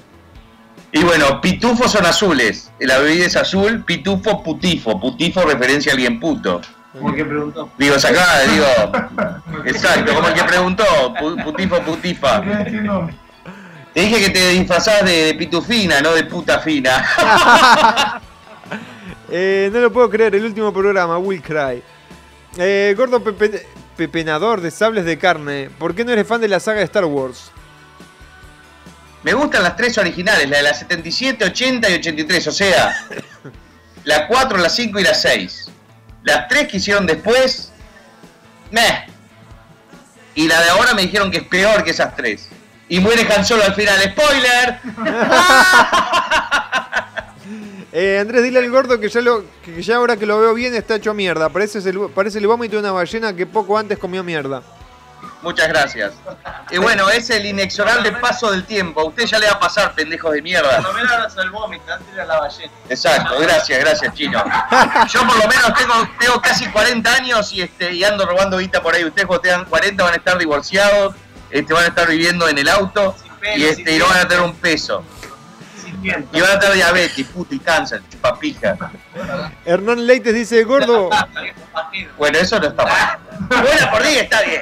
Y bueno, pitufos son azules. La bebida es azul, pitufo putifo. Putifo referencia a alguien puto. Como el que preguntó. Digo, sacá, digo. <laughs> Exacto, como el que preguntó, pu- putifo, putifa. Te dije que te disfrazás de, de pitufina, no de puta fina. <laughs> Eh, no lo puedo creer, el último programa, Will Cry. Eh, gordo pepe- pepenador de sables de carne. ¿Por qué no eres fan de la saga de Star Wars? Me gustan las tres originales, la de la 77, 80 y 83, o sea, <laughs> la 4, la 5 y la 6. Las tres que hicieron después, meh. Y la de ahora me dijeron que es peor que esas tres. Y muere Han Solo al final, spoiler. <laughs> Eh, Andrés, dile al gordo que ya, lo, que ya ahora que lo veo bien está hecho mierda. Parece el, parece el vómito de una ballena que poco antes comió mierda. Muchas gracias. Y bueno, es el inexorable paso del tiempo. A usted ya le va a pasar, pendejos de mierda. Cuando me hablas al vómito, antes era la ballena. Exacto, gracias, gracias, chino. Yo por lo menos tengo, tengo casi 40 años y este y ando robando guita por ahí. Ustedes cuando tengan 40 van a estar divorciados, este, van a estar viviendo en el auto pelo, y este y no van a tener un peso. Y van a tener diabetes, puto y cáncer, chupapija. Hernán Leites dice, gordo, <laughs> Bueno, eso no está mal. Buena por día está bien.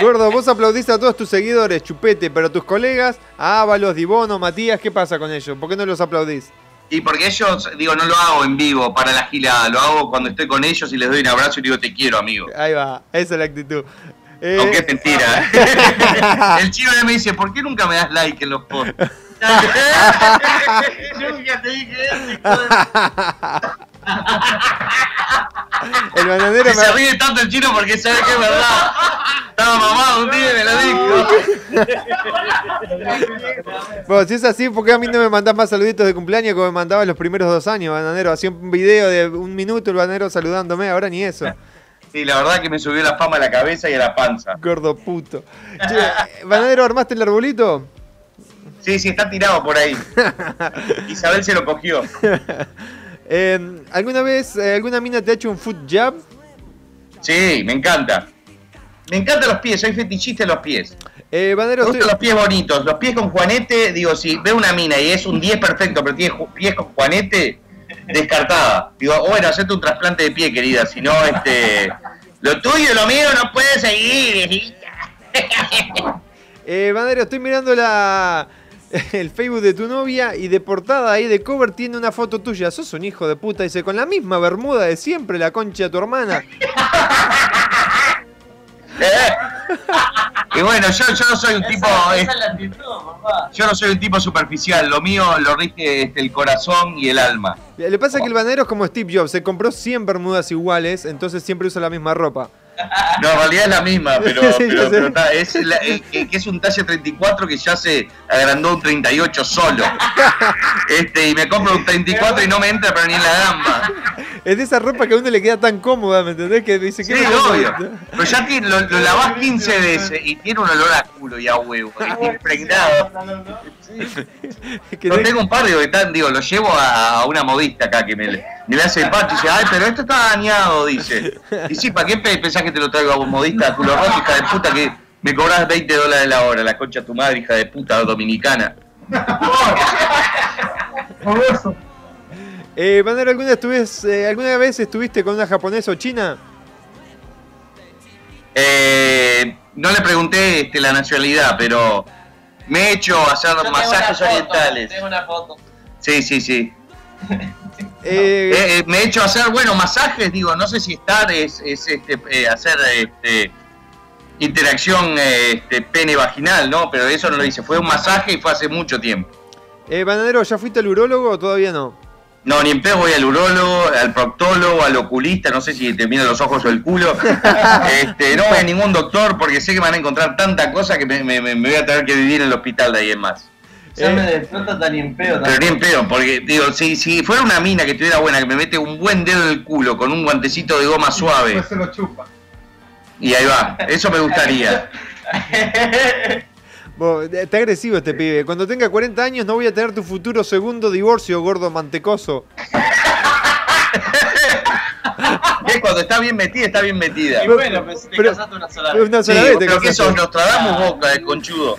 gordo, vos aplaudiste a todos tus seguidores, chupete, pero tus colegas, a Ábalos, Dibono, Matías, ¿qué pasa con ellos? ¿Por qué no los aplaudís? Y porque ellos, digo, no lo hago en vivo para la gilada, lo hago cuando estoy con ellos y les doy un abrazo y digo te quiero, amigo. Ahí va, esa es la actitud. Eh, Aunque es mentira. ¿eh? <laughs> El chino me dice, ¿por qué nunca me das like en los posts? Nunca te dije eso. El bananero Y se ríe tanto el chino porque sabe que es verdad. Estaba mamado un día y me lo dijo. <laughs> Bueno, si es así, ¿por qué a mí no me mandás más saluditos de cumpleaños como me mandabas los primeros dos años, bananero? Hacía un video de un minuto el bananero saludándome, ahora ni eso. Sí, la verdad que me subió la fama a la cabeza y a la panza. Gordo puto. Che, bananero, ¿armaste el arbolito? Sí, sí, está tirado por ahí. <laughs> Isabel se lo cogió. <laughs> Eh, ¿Alguna vez eh, alguna mina te ha hecho un foot jab? Sí, me encanta. Me encantan los pies, soy fetichista de los pies. Eh, Me gustan los pies bonitos. Los pies con juanete, digo, si veo una mina y es un 10 perfecto, pero tiene pies con juanete, descartada. Digo, oh, bueno, hacete un trasplante de pie, querida. Si no, este. Lo tuyo y lo mío no puede seguir, viejita. <laughs> Eh, Banero, estoy mirando la <laughs> el Facebook de tu novia y de portada ahí de cover tiene una foto tuya. Sos un hijo de puta, dice, con la misma bermuda de siempre, la concha de tu hermana. <laughs> Y bueno, yo, yo no soy un tipo. Esa, esa es la actitud, papá. Yo no soy un tipo superficial. Lo mío lo rige este, el corazón y el alma. Le pasa que el banero es como Steve Jobs, se compró 100 bermudas iguales, entonces siempre usa la misma ropa. No, en realidad es la misma, pero, <laughs> Sí, pero- yo sé. pero está- es, la- que, que es un talle 34 que ya se agrandó un 38 solo. <laughs> Este, y me compro un 34 y no me entra pero ni en la gamba. Es de esa ropa que a uno le queda tan cómoda, ¿me entendés? Que dice Sí, que obvio. Pero ya tiene- lo, lo lavás 15 veces y tiene un olor a culo y a huevo. y impregnado. Yo tengo un par, digo, que están, digo, lo llevo a, a una modista acá que me, le- me le hace el pato y dice, ay, pero esto está dañado, dice. Y sí, ¿para qué pe- pensás que te lo traigo a vos, modista, culo roto, hija de puta, que me cobras 20 dólares la hora, la concha de tu madre, hija de puta dominicana? Eh, Banero, ¿alguna, estuves, eh, ¿alguna vez estuviste con una japonesa o china? Eh, no le pregunté este, la nacionalidad, pero me he hecho hacer Yo tengo masajes una foto, orientales. Tengo una foto. Sí, sí, sí. Eh, Eh, eh, me he hecho hacer, bueno, masajes, digo, no sé si estar es, es este, eh, hacer este, interacción este, pene-vaginal, ¿no? Pero eso no lo hice, fue un masaje y fue hace mucho tiempo. eh, Bananero, ¿ya fuiste al urólogo o todavía no? No, ni en pedo voy al urólogo, al proctólogo, al oculista, no sé si te miran los ojos o el culo. <laughs> Este, no voy a ningún doctor porque sé que me van a encontrar tanta cosa que me- me voy a tener que vivir en el hospital de ahí en más. Ya me tan ni en pedo. Pero ni en pedo, porque digo, si, si fuera una mina que estuviera buena, que me mete un buen dedo en el culo con un guantecito de goma suave, se lo chupa. y ahí va, eso me gustaría. <laughs> Vos, eh, Está agresivo este pibe. Cuando tenga 40 años no voy a tener tu futuro segundo divorcio, gordo mantecoso. <laughs> Es cuando está bien metida, está bien metida. Y bueno, pero si te Pero- casaste una sola vez. una sola Sí, vez te pero que sos Nostradamus boca de conchudo.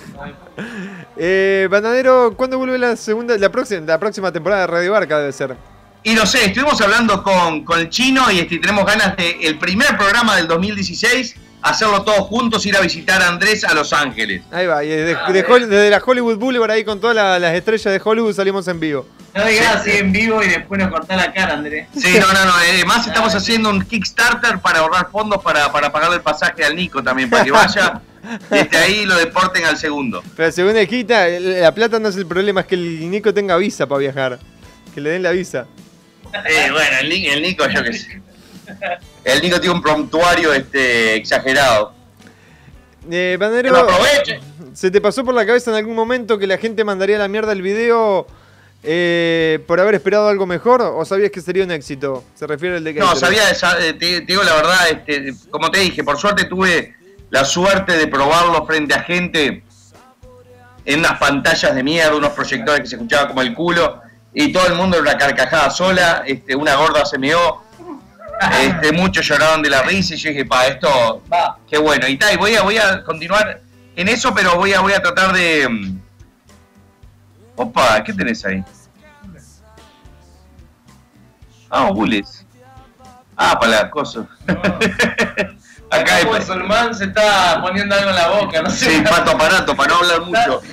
<laughs> Eh, Bananero, ¿cuándo vuelve la segunda, la próxima, la próxima temporada de Radio Barca debe ser? Y no sé, estuvimos hablando con, con el chino y este, tenemos ganas de el primer programa del 2016 hacerlo todos juntos, ir a visitar a Andrés a Los Ángeles. Ahí va, y desde, de Hol- desde la Hollywood Boulevard ahí con todas la- las estrellas de Hollywood salimos en vivo. No digas así en vivo y después nos cortás la cara, Andrés. Sí, no, no, no. Además estamos haciendo un Kickstarter para ahorrar fondos para, para pagarle el pasaje al Nico también, para que vaya. <laughs> <laughs> Desde ahí lo deporten al segundo. Pero según el la plata no es el problema, es que el Nico tenga visa para viajar. Que le den la visa. Eh, bueno, el, Ni- el Nico, yo qué sé. El Nico tiene un prontuario este, exagerado. Eh, Que aproveche. ¿se te pasó por la cabeza en algún momento que la gente mandaría a la mierda el video eh, por haber esperado algo mejor? ¿O sabías que sería un éxito? Se refiere al de No, Gatorade. sabía, sa- eh, te, te digo la verdad, este, como te dije, por suerte tuve la suerte de probarlo frente a gente en unas pantallas de mierda, unos proyectores que se escuchaba como el culo, y todo el mundo era una carcajada sola, este, una gorda se meó, este, muchos lloraron de la risa y yo dije, pa, esto, Va. qué bueno. Y tal, voy a, voy a continuar en eso, pero voy a, voy a tratar de... mm, Opa, ¿qué tenés ahí? Ah, bules. Ah, para las cosas. <laughs> Acá Acá musulmán se está poniendo algo en la boca, no sé. Sí, pato aparato, para no hablar mucho. <laughs>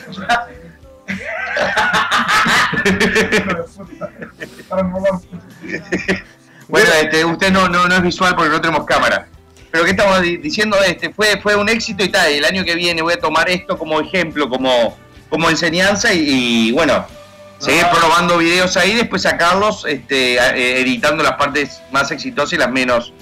Bueno, este, usted no, no, no es visual porque no tenemos cámara. Pero que estamos di- diciendo este, fue, fue un éxito y tal. El año que viene voy a tomar esto como ejemplo, como, como enseñanza y, y, bueno, seguir probando videos ahí, después sacarlos, este, eh, editando las partes más exitosas y las menos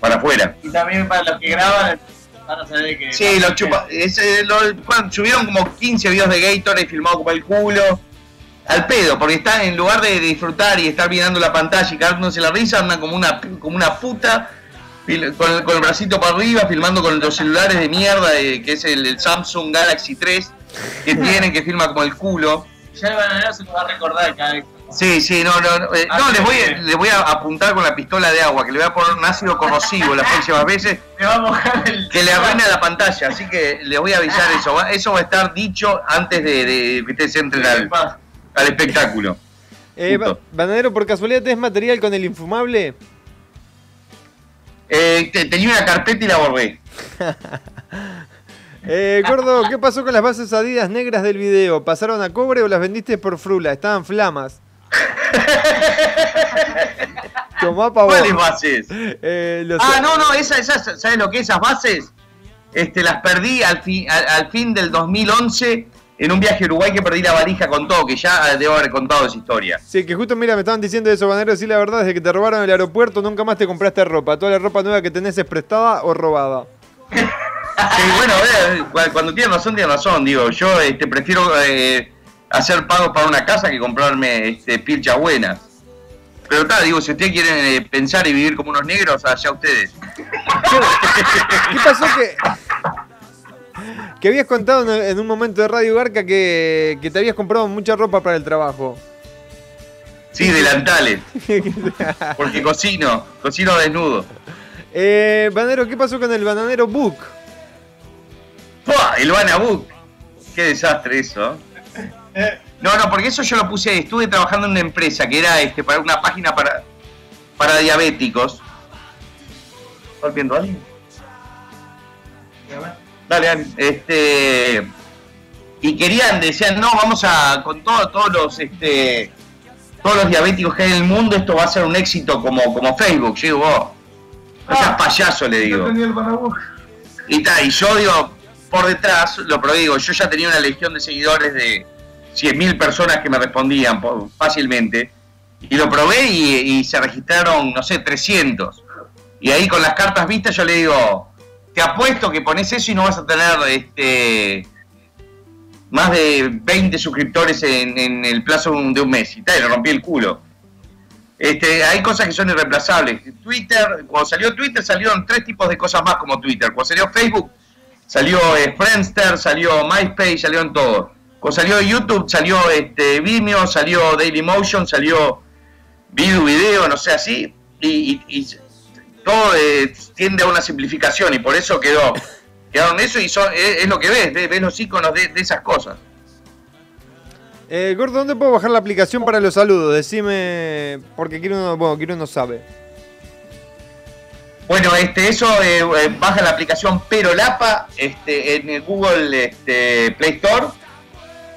para afuera. Y también para los que graban, van a saber que. Sí, los chupa. ese, lo- bueno, subieron como 15 videos de Gatorade filmado como el culo. Al pedo, porque está en lugar de disfrutar y estar mirando la pantalla y cagándose la risa, andan como una, como una puta con, el- con el bracito para arriba, filmando con los celulares de mierda, eh, que es el, el Samsung Galaxy 3, que <laughs> tienen, que filma como el culo. Ya el bananero se lo va a recordar cada vez. Sí, sí, no, no, no, eh, Ah, no, les voy, les voy a apuntar con la pistola de agua, que le voy a poner un ácido corrosivo las próximas veces. <laughs> Me va a mojar el. que le arruina la pantalla, así que le voy a avisar <laughs> eso. va- Eso va a estar dicho antes de, de que ustedes entren al, al espectáculo. Eh. Ba- Bananero, por casualidad, ¿tenés material con el infumable? Eh, te- tenía una carpeta y la borré. <laughs> Eh, gordo, ¿qué pasó con las bases adidas negras del video? ¿Pasaron a cobre o las vendiste por frula? Estaban flamas. <laughs> Tomá pa' vos. ¿Cuáles bases? Eh, Ah, no, no, esas, esas, ¿sabes lo que? Esas bases este, las perdí al, fi- al, al fin del 2011 en un viaje a Uruguay que perdí la valija con todo, que ya debo haber contado esa historia. Sí, que justo, mira, me estaban diciendo eso, Bananero, sí, la verdad, desde que te robaron el aeropuerto nunca más te compraste ropa. Toda la ropa nueva que tenés es prestada o robada. <laughs> Sí, bueno, eh, cu- cuando tiene razón, tiene razón. Digo, yo este, prefiero eh, hacer pagos para una casa que comprarme este, pilchas buenas. Pero está, digo, si ustedes quieren eh, pensar y vivir como unos negros, allá ustedes. <laughs> ¿Qué pasó que.? Que habías contado en- un momento de Radio Garca que, que te habías comprado mucha ropa para el trabajo. Sí, delantales. <laughs> Porque cocino, cocino desnudo. Eh, Bananero, ¿qué pasó con el Bananero Book? ¡Fua! El Banabook. Qué desastre eso. ¿eh? No, no, porque eso yo lo puse, estuve trabajando en una empresa que era este para una página para, para diabéticos. ¿Estás viendo a alguien? Dale. Este. Y querían, decían, no, vamos a, con todo- todos los este todos los diabéticos que hay en el mundo, esto va a ser un éxito como, como Facebook. Yo digo, vos, no seas payaso, le digo. Y tal, y yo digo, por detrás, lo prodigo, yo ya tenía una legión de seguidores de 100.000 personas que me respondían po- fácilmente. Y lo probé y, se registraron, no sé, 300. Y ahí con las cartas vistas yo le digo, te apuesto que pones eso y no vas a tener este más de 20 suscriptores en, el plazo de un, mes. Y tal, le rompí el culo. Este, hay cosas que son irreemplazables. Twitter, cuando salió Twitter salieron tres tipos de cosas más como Twitter. Cuando salió Facebook, salió eh, Friendster, salió MySpace, salieron todo. Cuando salió YouTube, salió este, Vimeo, salió Dailymotion, salió Video Video, no sé así. Y, y- y todo eh, tiende a una simplificación y por eso quedó. Quedaron eso y son- es, es lo que ves, ves, ves los iconos de, de esas cosas. Eh, Gordo, ¿dónde puedo bajar la aplicación para los saludos? Decime, porque quiero uno, bueno, quiero uno sabe. Bueno, este, eso eh, eh, baja la aplicación Perolapa este, en el Google este, Play Store.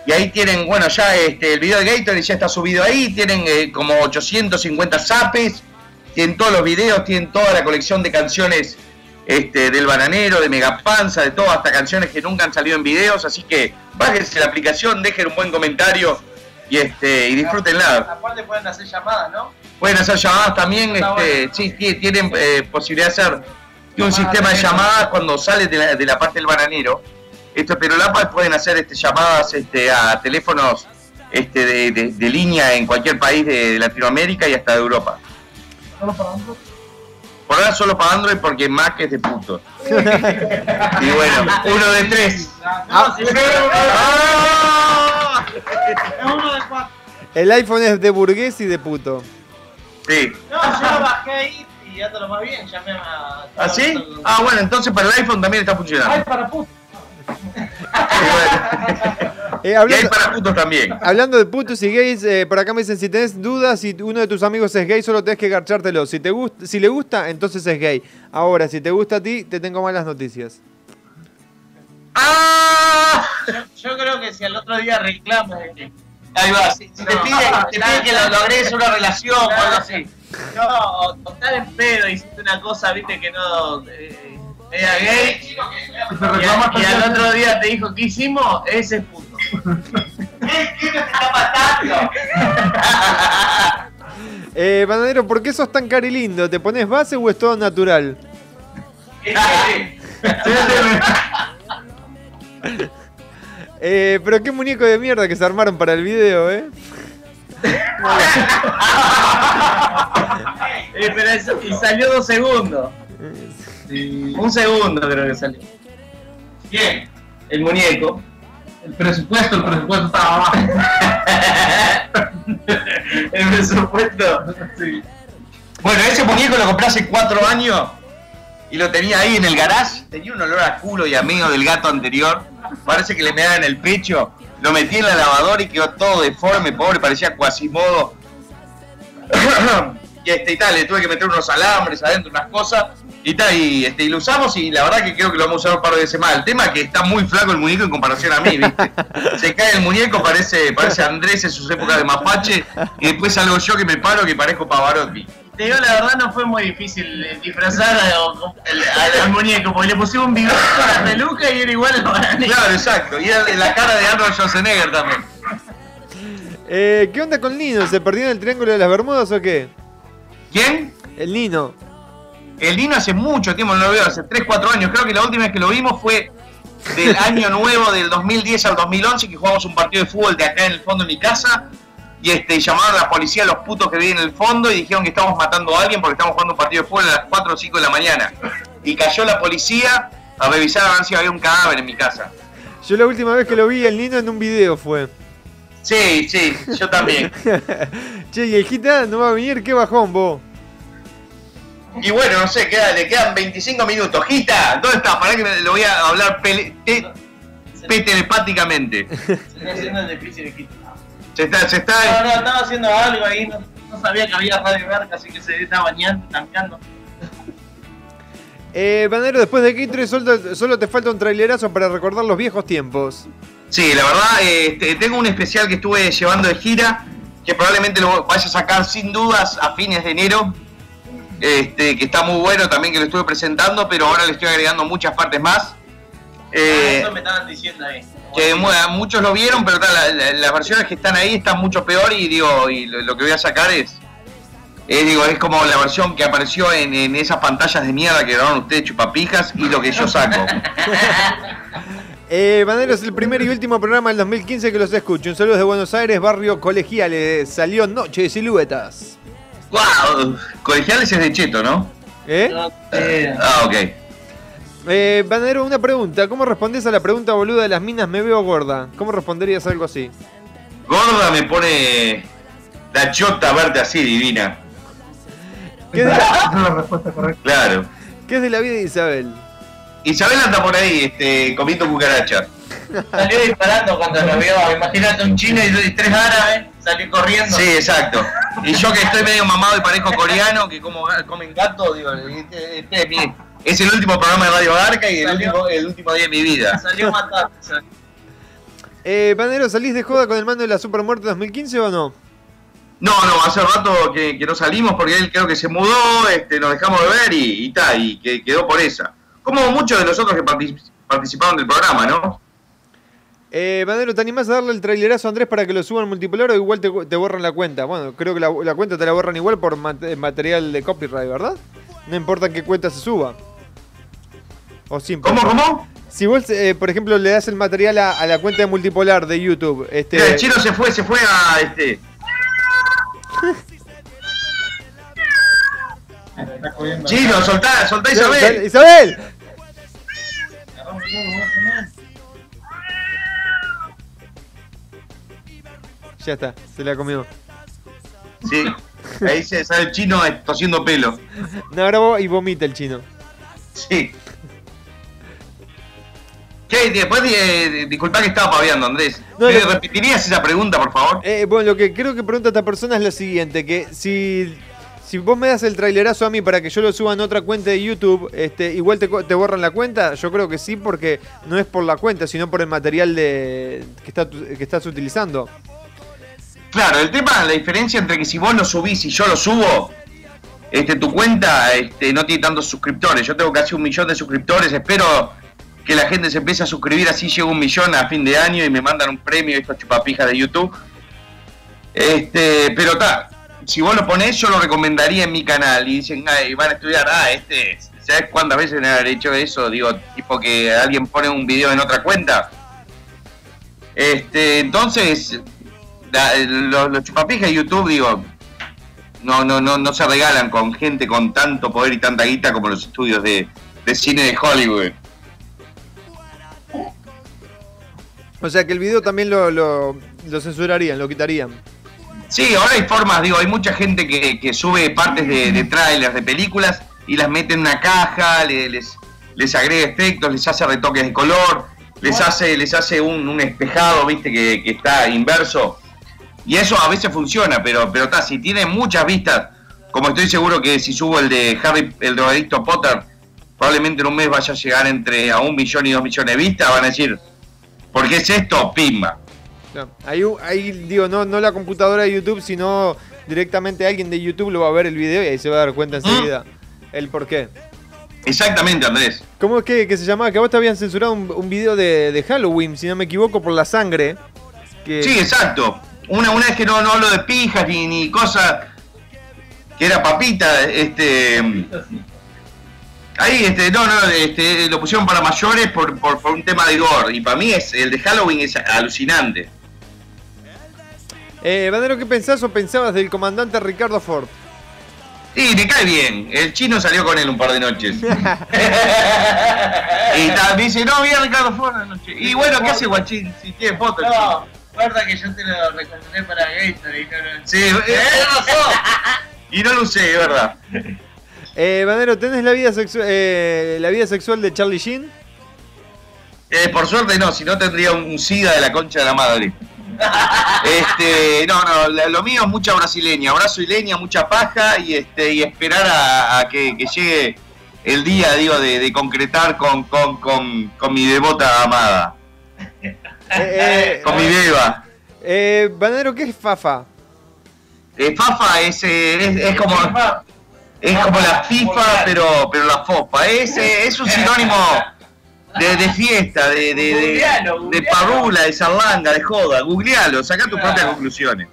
Y ahí tienen, bueno, ya este, el video de Gator ya está subido ahí. Tienen eh, como 850 zapes. Tienen todos los videos, tienen toda la colección de canciones este, del bananero, de Megapanza, de todas, hasta canciones que nunca han salido en videos. Así que bájense la aplicación, dejen un buen comentario y, este, y disfrútenla. Aparte pueden hacer llamadas, ¿no? Pueden hacer llamadas también, Está este, sí, ti- tienen eh, posibilidad de hacer un sistema de llamadas cuando sales de la, de la parte del bananero. Esto, pero la pueden hacer este, llamadas este, a teléfonos este, de, de- de línea en cualquier país de Latinoamérica y hasta de Europa. Por ahora solo para Android porque Mac es de puto. y bueno, uno de tres. No, si ¡Ah! es uno de cuatro. El iPhone es de burgués y de puto. Sí. No, yo bajé ahí y ya te lo más bien. Llamé a. ¿Ah, sí? Ah, bueno, entonces para el iPhone también está funcionando. Ay, para puto. Eh, <laughs> Y hay hablando, para putos también. hablando de putos y gays, eh, por acá me dicen, si tenés dudas, si uno de tus amigos es gay, solo tenés que garchártelo. Si, te gusta, si le gusta, entonces es gay. Ahora, si te gusta a ti, te tengo malas noticias. ¡Ah! Yo, yo creo que si al otro día reclamo. Ahí va, si, si te No. pide, te pide que lo, lo agregues a una relación o algo así. No, o estar en pedo, hiciste una cosa, viste, que no. eh, Era gay. Y, a- y al otro día te dijo, ¿qué hicimos? Ese es puto. <laughs> <laughs> Eh, Bananero, ¿por qué sos tan cari lindo? ¿Te pones base o es todo natural? <laughs> Eh, pero qué muñeco de mierda que se armaron para el video, ¿eh? Eh, pero eso- y salió dos segundos. Un segundo creo que salió. ¿Quién? El muñeco. El presupuesto, el presupuesto estaba abajo. <laughs> el presupuesto. Sí. Bueno, ese muñeco lo compré hace cuatro años y lo tenía ahí en el garage. Tenía un olor a culo y a medio del gato anterior. Parece que le me en el pecho. Lo metí en la lavadora y quedó todo deforme, pobre, parecía Quasimodo. <coughs> y este y tal, le tuve que meter unos alambres adentro, unas cosas. Y tal, y, este, y lo usamos y la verdad que creo que lo vamos a usar un par de veces más. El tema es que está muy flaco el muñeco en comparación a mí, ¿viste? <laughs> Se cae el muñeco, parece, parece Andrés en sus épocas de mapache, y después salgo yo que me paro que parezco Pavarotti. Te digo la verdad, no fue muy difícil eh, disfrazar a- al, al muñeco, porque le pusimos un bigote con la peluca y era igual al bananero. Claro, exacto. Y era de la cara de Arnold Schwarzenegger también. Eh, ¿Qué onda con Nino? ¿Se perdió en el Triángulo de las Bermudas o qué? ¿Quién? El Nino. El Dino hace mucho tiempo no lo veo, hace 3, 4 años. Creo que la última vez que lo vimos fue del <laughs> año nuevo del 2010 al 2011, que jugamos un partido de fútbol de acá en el fondo de mi casa. Y este, llamaron a la policía a los putos que viven en el fondo y dijeron que estábamos matando a alguien porque estamos jugando un partido de fútbol a las 4 o 5 de la mañana. Y cayó la policía a revisar a ver si había un cadáver en mi casa. Yo la última vez que lo vi el Nino en un video fue. Sí, sí, yo también. <laughs> che, y el Gita no va a venir, qué bajón vos. Y bueno, no sé, queda- le quedan 25 minutos. Gita, ¿dónde estás? Para que me- lo voy a hablar pele- te- pe- telepáticamente. Se está haciendo el difícil quitar. Se está, se No, está. no, estaba haciendo algo ahí, no, no sabía que había Radio Garca, así que se estaba bañando, cambiando. Eh, Banero, después de Kitre solo, solo te falta un trailerazo para recordar los viejos tiempos. Sí, la verdad, este, tengo un especial que estuve llevando de gira, que probablemente lo vaya a sacar sin dudas a fines de enero. Este, que está muy bueno también que lo estuve presentando, pero ahora le estoy agregando muchas partes más. Eh, Eso me estaban diciendo ahí. que mu- muchos lo vieron, pero tal, la- la- las versiones que están ahí están mucho peor y digo, y lo, lo que voy a sacar es, es, digo, es como la versión que apareció en, en esas pantallas de mierda que grabaron ustedes chupapijas y lo que yo saco. <laughs> Eh, Banero es el primer y último programa del 2015 que los escucho. Un saludo de Buenos Aires, barrio Colegiales. Salió Noche de Siluetas. ¡Wow! Colegiales es de Cheto, ¿no? ¿Eh? Ah, ok. Eh, Banero, una pregunta. ¿Cómo respondes a la pregunta boluda de las minas me veo gorda? ¿Cómo responderías algo así? Gorda me pone la chota verte así, divina. ¿Qué es de la, <laughs> <laughs> Esa es la respuesta correcta. Claro. qué es de la vida de Isabel? Isabel anda por ahí, este, comiendo cucaracha. Salió disparando cuando lo vio, imagínate un chino y tres árabes, salió corriendo. Sí, exacto. Y yo que estoy medio mamado y parezco coreano, que como comen gato, digo, este, este es, mi- es el último programa de Radio Garca y el Salió. último, el último día de mi vida. Salió matando. Eh, Banero, ¿salís de joda con el mando de la Supermuerte 2015 o no? No, no, hace rato que, que no salimos porque él creo que se mudó, este, nos dejamos de ver y, y y que quedó por esa. Como muchos de los otros que partic- participaron del programa, ¿no? Eh, Banero, ¿te animás a darle el trailerazo a Andrés para que lo suban multipolar o igual te, te borran la cuenta? Bueno, creo que la, la cuenta te la borran igual por mate- material de copyright, ¿verdad? No importa en qué cuenta se suba. O sí ¿Cómo, cómo? Si vos, eh, por ejemplo, le das el material a, a la cuenta de multipolar de YouTube, este, el chino se fue, se fue a este. Chino, soltá, soltá Isabel. ¡Isabel! Ya está, se la comió. Sí. Ahí se sale el chino tosiendo pelo. No, ahora vos y vomita el chino. Sí. ¿Qué? Después, de, disculpa que estaba paviando, Andrés. No, ¿Me no. repetirías esa pregunta, por favor? Eh, bueno, lo que creo que pregunta esta persona es lo siguiente, que si, si vos me das el trailerazo a mí para que yo lo suba en otra cuenta de YouTube, este, igual te, borran la cuenta, yo creo que sí, porque no es por la cuenta, sino por el material de, que, está, que estás utilizando. Claro, el tema, la diferencia entre que si vos lo subís y yo lo subo, este, tu cuenta este, no tiene tantos suscriptores. Yo tengo casi un millón de suscriptores. Espero que la gente se empiece a suscribir, así llego un millón a fin de año y me mandan un premio estos chupapijas de YouTube. Este, pero está, si vos lo ponés, yo lo recomendaría en mi canal. Y dicen, "Ay, van a estudiar, ah, este, ¿sabes cuántas veces me han hecho eso? Digo, tipo que alguien pone un video en otra cuenta. Este, entonces, los chupapijas de YouTube, digo, no, no, no, no se regalan con gente con tanto poder y tanta guita como los estudios de, de cine de Hollywood. O sea que el video también lo, lo, lo censurarían, lo quitarían. Sí, ahora hay formas, digo, hay mucha gente que, que sube partes de, de trailers, de películas y las mete en una caja, le- les, les agrega efectos, les hace retoques de color, les hace, les hace un, un espejado, viste, que, que está inverso. Y eso a veces funciona, pero pero está, si tiene muchas vistas, como estoy seguro que si subo el de Harry, el drogadicto Potter, probablemente en un mes vaya a llegar entre a un millón y dos millones de vistas, van a decir, ¿por qué es esto? Pimba. No, ahí, ahí digo, no, no la computadora de YouTube, sino directamente alguien de YouTube lo va a ver el video y ahí se va a dar cuenta enseguida el por qué. Exactamente, Andrés. ¿Cómo es que, que se llamaba? Que a vos te habían censurado un, un video de, de Halloween, si no me equivoco, por la sangre. Que... Sí, exacto. Una, una vez que no, no hablo de pijas ni, ni cosas que era papita, este. Ahí, este, no, no, este, lo pusieron para mayores por, por, por un tema de gore. Y para mí es el de Halloween es alucinante. Eh, Bandero, ¿qué pensás o pensabas del comandante Ricardo Ford? Y me cae bien. El chino salió con él un par de noches. <laughs> y ta- me dice, no, vi a Ricardo Ford anoche. Y bueno, ¿qué hace Guachín? Si tiene fotos. No, guarda que yo te lo recomendé para Gator y no lo... Sí, eh, <laughs> y no lo usé, es verdad. Eh, Bandero, ¿tenés la vida, sexu- eh, la vida sexual de Charlie Sheen? Eh, por suerte no, si no tendría un SIDA de la concha de la madre. <laughs> Este, no, no, lo mío es mucha brasileña, brasileña, mucha paja y este y esperar a, a que, que llegue el día, digo, de, de concretar con, con, con, con mi devota amada, <laughs> Eh, con mi beba. eh, Bandero, ¿qué es Fafa? Eh, Fafa es, eh, es, es como es como la FIFA, pero pero la FOPA. Es, eh, es un <laughs> sinónimo de, de fiesta, de, de, de, de parrula, de zarlanga, de joda. Googlealo, saca tus propias conclusiones.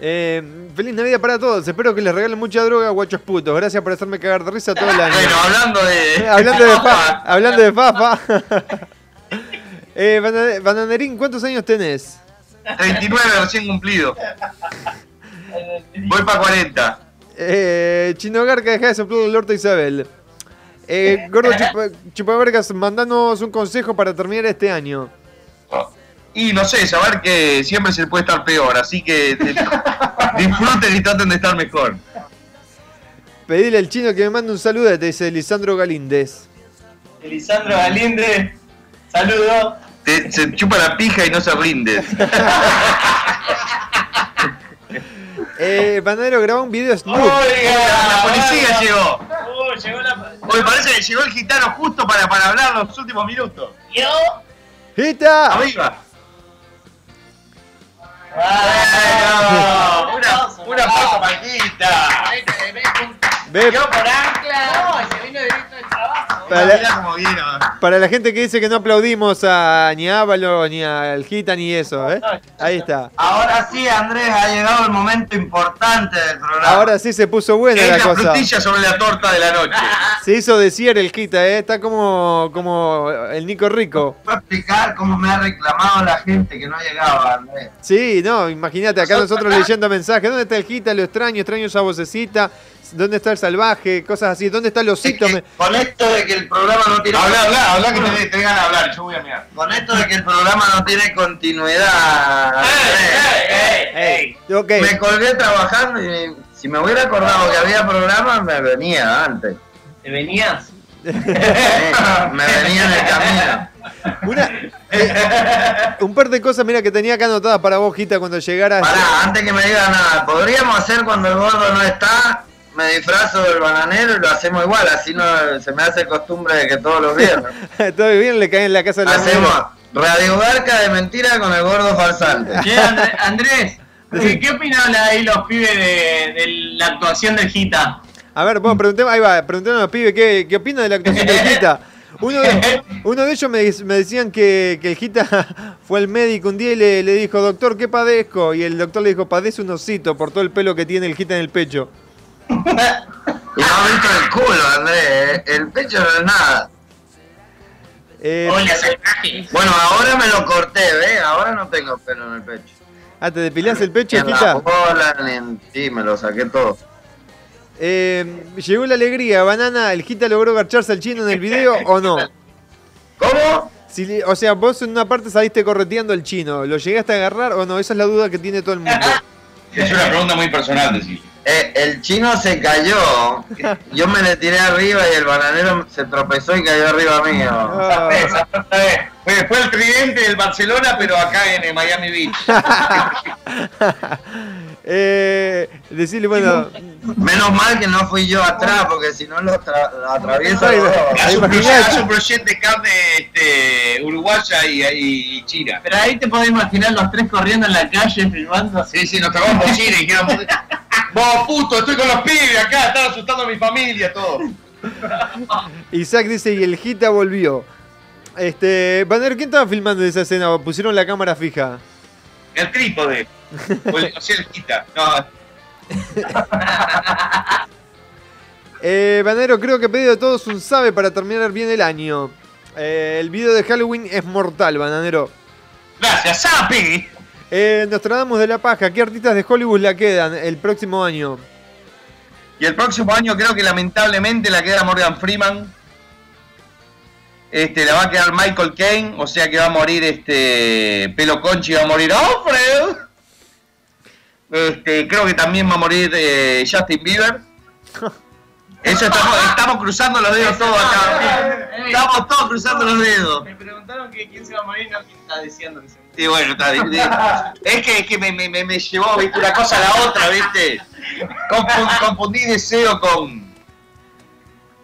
Eh, feliz Navidad para todos. Espero que les regalen mucha droga, guachos putos. Gracias por hacerme cagar de risa todo el año. Bueno, hablando de. <laughs> Hablando de Fafa. hablando de Fafa. <laughs> eh, Bana- Bananerín, ¿cuántos años tenés? 39 recién cumplido. Voy para 40. Eh, Chino Garca, deja de soplar el orto a Isabel. Eh, Gordo Chupa- Chupavergas, mandanos un consejo para terminar este año. Y no sé, saber que siempre se puede estar peor, así que te- <laughs> disfruten y traten de estar mejor. Pedile al chino que me mande un saludo, te dice Lisandro Galíndez. Elisandro Galinde, saludo. Te- se chupa la pija y no se rinde. <laughs> Eh, Banadero, graba un video Snoop. La policía llegó. Oh, llegó la... Hoy parece que llegó el gitano justo para, para hablar los últimos minutos. ¿Yo? ¡Gita! Arriba. Una, una foto paquita. Ve, Yo por ancla. No, se vino directo del trabajo. Para la, cómo vino. para la gente que dice que no aplaudimos a ni a Ávalo, ni al Gita, ni eso, ¿eh? Ahí está. Ahora sí, Andrés, ha llegado el momento importante del programa. Ahora sí se puso buena Es la la cosa. frutilla sobre la torta de la noche. <laughs> Se hizo decir el Gita, ¿eh? Está como, como el Nico Rico. Puedo explicar cómo me ha reclamado la gente que no llegaba, Andrés. Sí, no, imagínate, acá nosotros leyendo mensajes. ¿Dónde está el Gita? Lo extraño, extraño esa vocecita. ¿Dónde está el salvaje? Cosas así. ¿Dónde está el osito? Con esto de que el programa no tiene Habla, habla, habla que te, te de hablar, yo voy a mirar. Con esto de que el programa no tiene continuidad. Andrés, Ey, ok. Me colgué trabajando y si me hubiera acordado que había programa, me venía antes. ¿Te venías? <laughs> Me venía en el camino. Una, eh, un par de cosas, mira, que tenía acá anotadas para vos, Gita, cuando llegaras. Pará, antes que me diga nada, podríamos hacer cuando el gordo no está, me disfrazo del bananero y lo hacemos igual, así no se me hace costumbre de que todos los viernes. <laughs> Todo bien, le cae en la casa de la Hacemos mujer. Radio Garca de mentira con el gordo falsante. <laughs> Che, Andrés, Andrés, ¿qué, qué opinan ahí los pibes de, de la actuación del Gita? A ver, vos preguntemos, ahí va, preguntemos a los pibes qué, qué opinan de la actuación del Gita. <laughs> Uno de, uno de ellos me decían que, que el Gita fue al médico un día y le, le dijo, doctor, ¿qué padezco? Y el doctor le dijo, padece un osito por todo el pelo que tiene el Gita en el pecho. Y no has visto el culo, Andrés. eh. El pecho no es nada. Eh, Bueno, ahora me lo corté, ¿ves? Ahora no tengo pelo en el pecho. ah, ¿te depilás el pecho, en... Sí, me lo saqué todo. Eh, llegó la alegría, Banana, ¿el Gita logró garcharse al chino en el video o no? ¿Cómo? Si, o sea, vos en una parte saliste correteando al chino, ¿lo llegaste a agarrar o no? Esa es la duda que tiene todo el mundo. <laughs> Es una pregunta muy personal, decir. Eh, el chino se cayó. Yo me le tiré arriba y el bananero se tropezó y cayó arriba mío. Fue, fue el tridente del Barcelona, pero acá en eh, Miami Beach. <laughs> Eh, decirle, bueno, Menos mal que no fui yo atrás, porque si no lo, tra- lo atravieso. Ay, los dos. Haz un, proyecto, de carne este, uruguaya y, y, y china. Pero ahí te podés imaginar los tres corriendo en la calle filmando. Sí, sí, nos tomamos china y dijimos, <laughs> vos puto, estoy con los pibes acá, están asustando a mi familia, todo. <laughs> Isaac dice, y el Gita volvió. Este, Banner, ¿quién estaba filmando esa escena? ¿Pusieron la cámara fija? El trípode. <laughs> O, el, o sea, el quita. No, <laughs> Eh, Banero, creo que pedido de todos un sabe para terminar bien el año. Eh, el video de Halloween es mortal, Bananero. gracias, Sapi. Eh, Nostradamus de la Paja, ¿qué artistas de Hollywood la quedan el próximo año? Y el próximo año creo que lamentablemente la queda Morgan Freeman. Este, la va a quedar Michael Caine, o sea que va a morir este Pelo Conchi, va a morir Alfred. Este, creo que también va a morir eh, Justin Bieber. <laughs> Eso estamos, estamos cruzando los dedos todos acá. Estamos todos cruzando los dedos. Me preguntaron que quién se va a morir, no quién está diciendo que se Sí, bueno, está. Es que, es que me, me, me- llevó, viste, una cosa a la otra, viste. Confun- confundí deseo con.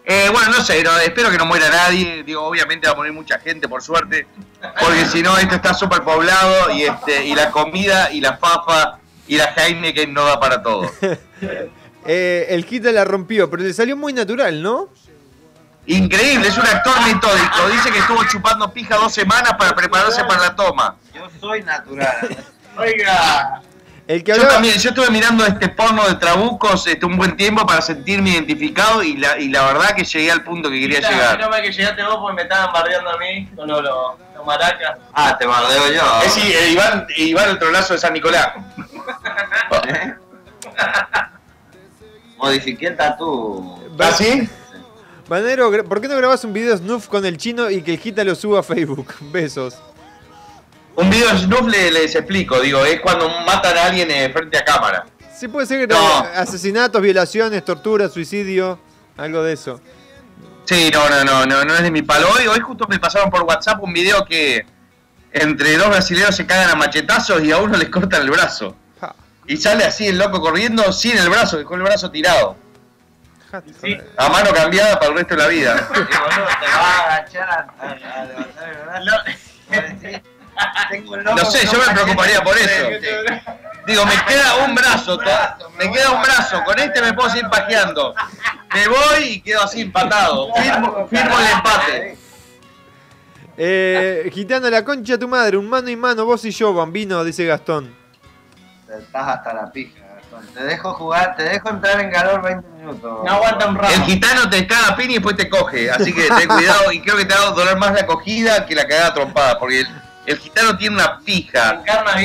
Eh, bueno, no sé, espero que no muera nadie. Digo, obviamente va a morir mucha gente, por suerte. Porque si no, esto está súper poblado y, este, y la comida y la fafa y la Heineken no da para todo. <laughs> Eh, el Gita la rompió, pero le salió muy natural, ¿no? Increíble, es un actor metódico. Dice que estuvo chupando pija dos semanas para prepararse para la toma. Yo soy natural. <laughs> Oiga. El que Yo también, yo estuve mirando este porno de trabucos este, un buen tiempo para sentirme identificado y la, y la verdad que llegué al punto que quería llegar. mal que llegaste vos porque me estaban bardeando a mí con los, maracas. Ah, te bardeo yo. Es sí, eh, Iván, Iván el trolazo de San Nicolás. <laughs> Modifiqué el tatú. ¿Ah, sí? Banero, gra- ¿por qué no grabás un video snuff con el chino y que el Gita lo suba a Facebook? <laughs> Besos. Un video de Snuff le- les explico, digo, es cuando matan a alguien eh, frente a cámara. Sí, puede ser que No. asesinatos, violaciones, tortura, suicidio, algo de eso. Sí, no, no, no, no, no es de mi palo. Hoy, hoy justo me pasaron por WhatsApp un video que entre dos brasileños se cagan a machetazos y a uno les cortan el brazo. Y sale así el loco corriendo sin el brazo, con el brazo tirado. Sí. A mano cambiada para el resto de la vida. <laughs> Y boludo, te vas a agachar a, a- a levantar el brazo. <laughs> Tengo un loco No sé, yo me preocuparía por eso. Digo, me queda un brazo, me queda un brazo, con este me puedo seguir pajeando. Me voy y quedo así empatado. Firmo, firmo el empate. Eh, Gitano, la concha de tu madre, un mano y mano, vos y yo, bambino, dice Gastón. Estás hasta la pija, Te dejo jugar, te dejo entrar en calor 20 minutos. No aguanta un El rato. gitano te caga a piña y después te coge. Así que ten <laughs> cuidado y creo que te va a doler más la cogida que la cagada trompada. Porque el, el gitano tiene una pija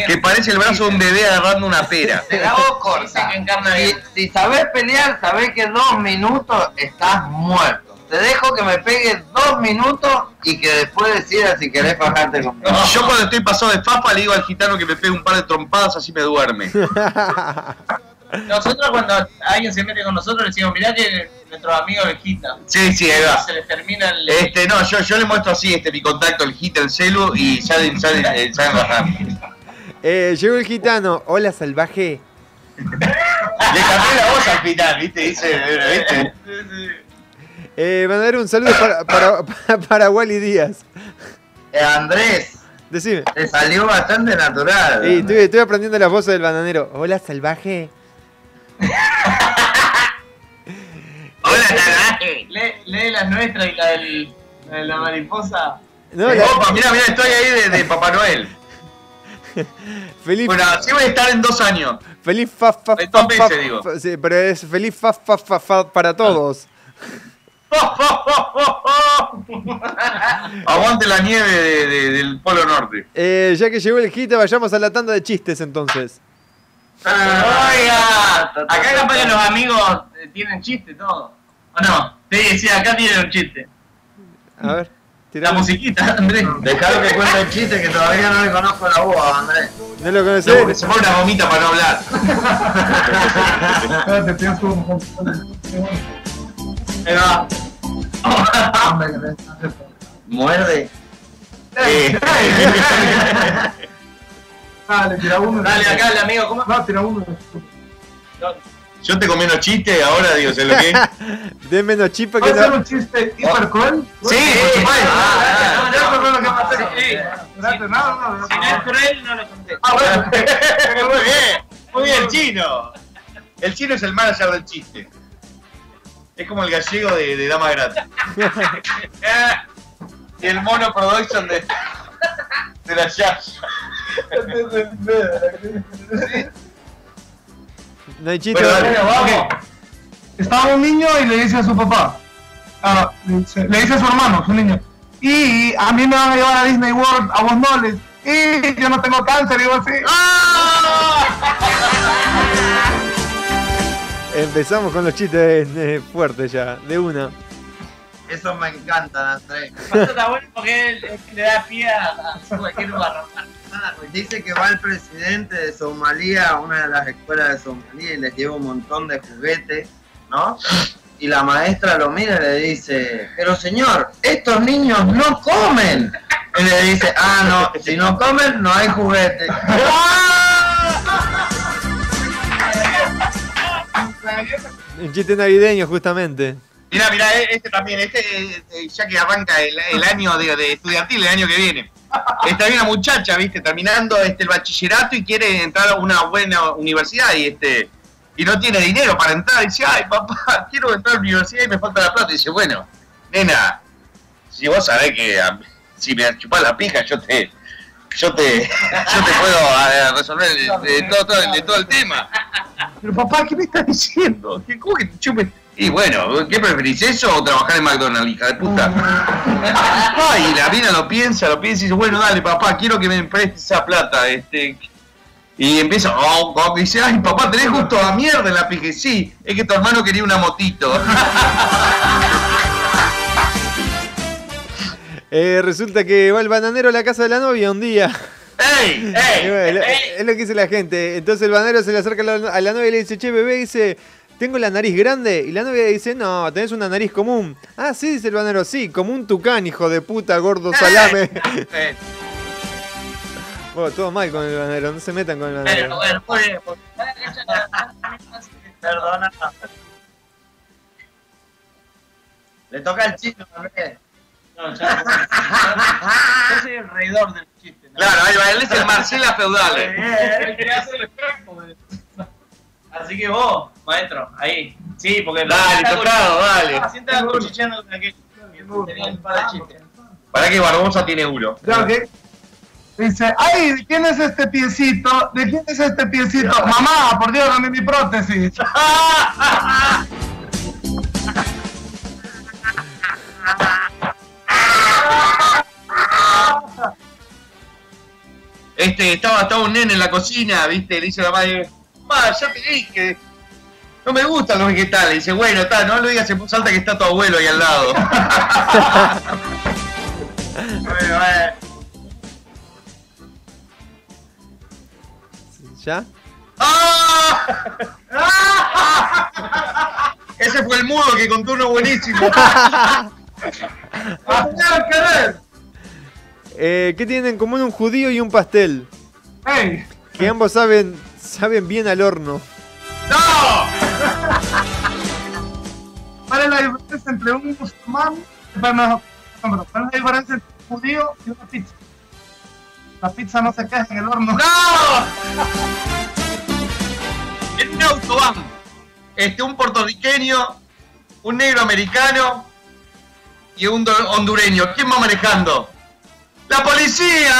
que parece el brazo de un bebé agarrando una pera. <laughs> Te la hago corta. Si, bien. si sabés pelear, sabés que dos minutos estás muerto. Te dejo que me pegues dos minutos y que después decidas si querés bajarte conmigo. Yo cuando estoy pasado de fafa le digo al gitano que me pegue un par de trompadas así me duerme. <laughs> Nosotros cuando alguien se mete con nosotros le decimos, mirá que nuestros amigos le quitan. Sí, sí, ahí va. Se les termina el... Este, no, yo, yo le muestro así este mi contacto, el hit, el celu y salen, salen, eh, salen bajando. Eh, llegó el gitano, hola salvaje. <laughs> Le cambié la voz al final, ¿viste? Dice, ¿viste? Eh, mandar un saludo para, para, para, <laughs> para Wally Díaz. Eh, Andrés, Decime. te salió bastante natural. Sí, estoy, estoy aprendiendo las voces del bananero. <laughs> Hola salvaje. lee, lee las nuestras y la, del, la de la mariposa. No, la- Opa, mira, mira, estoy ahí de, de Papá Noel. <laughs> feliz, Bueno, así voy a estar en dos años. feliz fa, fa, fa, fa, fa- sí, pero es feliz fa, fa, fa, fa para todos. <laughs> Aguante la nieve de- de- del Polo Norte. Eh, ya que llegó el hit, vayamos a la tanda de chistes entonces. Oiga, acá capaz que los amigos eh, tienen chiste todo. ¿O no? Sí, sí, acá tienen un chiste. A ver, La musiquita, Andrés. Dejalo que cuente el chiste que todavía no le conozco la voz, Andrés. ¿No lo No, conocés? porque se pone una gomita para no hablar. <laughs> Muerde. Eh, <laughs> Dale, tira uno. Dale, acá el amigo, ¿cómo? No, tira uno. yo te comí unos chistes, ahora digo, ¿sé lo que? <laughs> Den menos chispa que ¿Puede ser no. un chiste hiper cruel? Sí, por supuesto. No, no, no. Si no es cruel, no lo conté. Ah, bueno. <laughs> Muy bien, muy bien, chino. El chino es el manager del chiste. Es como el gallego de, de Dama Grata. <laughs> y el mono production de, de la Yasha. No hay chiste. Dale. Estaba un niño y le dice a su papá, ah, le, dice, le dice a su hermano, su niño, y a mí me van a llevar a Disney World, a vos no les, y yo no tengo cáncer, yo así. Empezamos con los chistes eh, fuertes ya, de una. Eso me encanta, Andrés. Está bueno porque él, él le da pie a, a cualquier barra. Dice que va el presidente de Somalia a una de las escuelas de Somalia y les lleva un montón de juguetes, ¿no? Y la maestra lo mira y le dice, pero señor, estos niños no comen. Y le dice, ah, no, si no comen, no hay juguetes. <laughs> Un chiste navideño, justamente. Mirá, mirá, eh, este también, este, eh, eh, ya que arranca el, año de, estudiantil, el año que viene. Esta hay una muchacha, viste, terminando este, el bachillerato y quiere entrar a una buena universidad y este y no tiene dinero para entrar. Y dice, ay papá, <laughs> quiero entrar a la universidad y me falta la plata. Y dice, bueno, nena, si vos sabés que si me chupás la pija, yo te yo te, yo te puedo eh, resolver de todo, todo- de todo el tema. Pero papá, ¿qué me estás diciendo? ¿Qué, ¿Cómo que te chupes? Y bueno, ¿qué preferís, eso o trabajar en McDonald's, hija de puta? <laughs> Ay, la mina lo piensa, lo piensa y dice, bueno, dale, papá, quiero que me prestes esa plata. Este, y empieza, oh, oh, y dice, ay, papá, tenés justo a mierda en la pija. Y Sí, es que tu hermano quería una motito. <laughs> Eh, resulta que va el bananero a la casa de la novia un día. ¡Ey! <laughs> Y bueno, es- es lo que dice la gente. Entonces el bananero se le acerca a la, novia y le dice, che, bebé, dice, ¿tengo la nariz grande? Y la novia dice, no, tenés una nariz común. Ah, sí, dice el bananero, sí, como un tucán, hijo de puta, gordo salame. <laughs> <laughs> Bueno, todo mal con el bananero, no se metan con el bananero. bueno, porque- Perdona. Le toca al chino, Andrés. No, ya, yo, soy el reidor del chiste. ¿no? Claro, ahí va, él es el Marcela feudal. Él quería hacer el espejo, de- Así que vos, maestro, ahí. Sí, porque Dale, tocado, dale. Que Tenía un par de chistes. Para que Barbosa tiene uno. Ya, ok. Dice, ay, ¿de quién es este piecito? ¿De quién es este piecito? <laughs> Mamá, por Dios, dame mi prótesis. <laughs> Este, estaba, estaba un nene en la cocina, viste, le dice a la madre, mamá, ya te dije, no me gustan los vegetales. Dice, bueno, está, no lo digas en voz alta que está tu abuelo ahí al lado. <laughs> Bueno, eh, ¿Ya? ¡Ah! <laughs> Ese fue el mudo que contó uno buenísimo. <laughs> Eh, ¿Qué tienen en común un judío y un pastel? ¡Ey! Que ambos saben, saben bien al horno. <laughs> ¿Cuál es la diferencia entre un musulmán? Bueno, no, no, ¿Cuál es la diferencia entre un judío y una pizza? La pizza no se queda en el horno. <laughs> En un autobahn, este, un puertorriqueño un negro americano y un hondureño. ¿Quién va manejando? ¡La policía!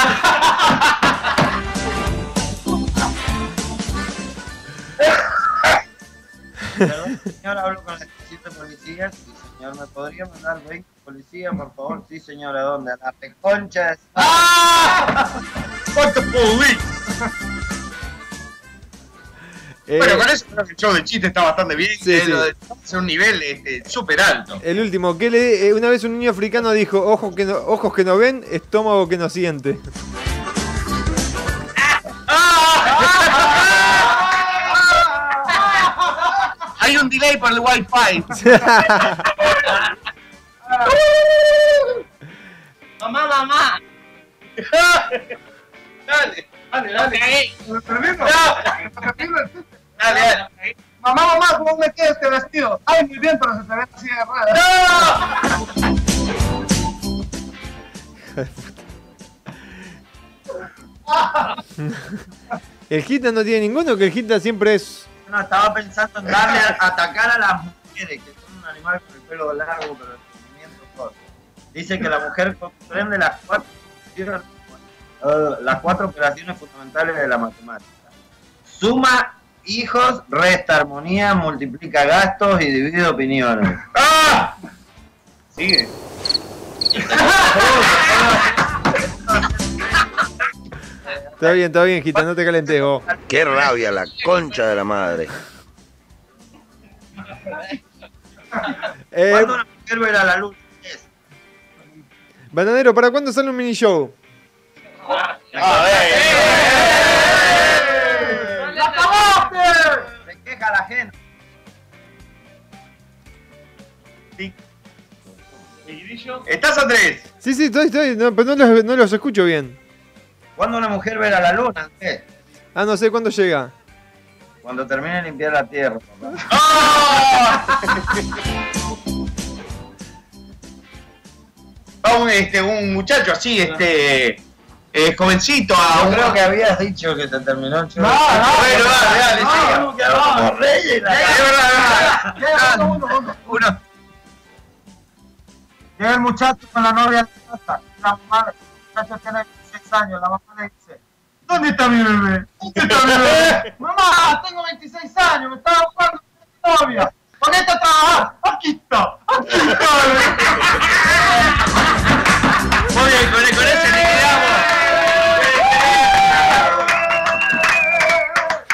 Perdón, señor, hablo con la estación de policías. Sí, señor, ¿me podría mandar 20 policías, por favor? Sí, señora, ¿dónde? A la reconcha de... ¡Fuck the police! Eh, Bueno, con eso creo que el show de chiste está bastante bien. Sí, eh, sí. lo de- Es un nivel este, súper alto. El último, que le, eh, una vez un niño africano dijo, Ojo que no- ojos que no ven, estómago que no siente. <laughs> Hay un delay por el wifi. <laughs> Mamá, mamá. <laughs> dale, dale, dale. Dale, dale. Mamá, mamá, ¿cómo me queda este vestido? Ay, muy bien, pero se te ve así de ruedas. <laughs> el Gita no tiene ninguno, que el Gita siempre es... No, estaba pensando en darle a atacar a las mujeres, que son un animal con el pelo largo, pero el movimiento corto. Dice que la mujer comprende las cuatro, eh, las cuatro operaciones fundamentales de la matemática. Suma hijos, resta armonía, multiplica gastos y divide opiniones. ¡Ah! Sigue. Está bien, está bien, Gita, no te calentes vos. Qué rabia, la concha de la madre. Eh, ¿Cuándo una mujer verá la luz? Bananero, ¿para cuándo sale un mini show? ¡La ¿Estás, Andrés? Sí, sí, estoy, estoy, no, pero no los, no los escucho bien. ¿Cuándo una mujer verá la luna? Andrés? Ah, no sé cuándo llega. Cuando termine de limpiar la tierra. papá. <laughs> <laughs> A un, este, un muchacho así, este. eh, jovencito, a un. creo que habías dicho que se terminó el show. No, no, Bueno, dale, dale, no, no. <laughs> Llega el muchacho con la novia de la casa. La mamá, el muchacho tiene 26 años. La mamá le dice: ¿Dónde está mi bebé? ¿Dónde está mi bebé? <laughs> mamá, tengo 26 años. Me estaba buscando con mi novia. Ponete a trabajar. Aquí está. Aquí está. Muy bien, con, con ese liquidamos.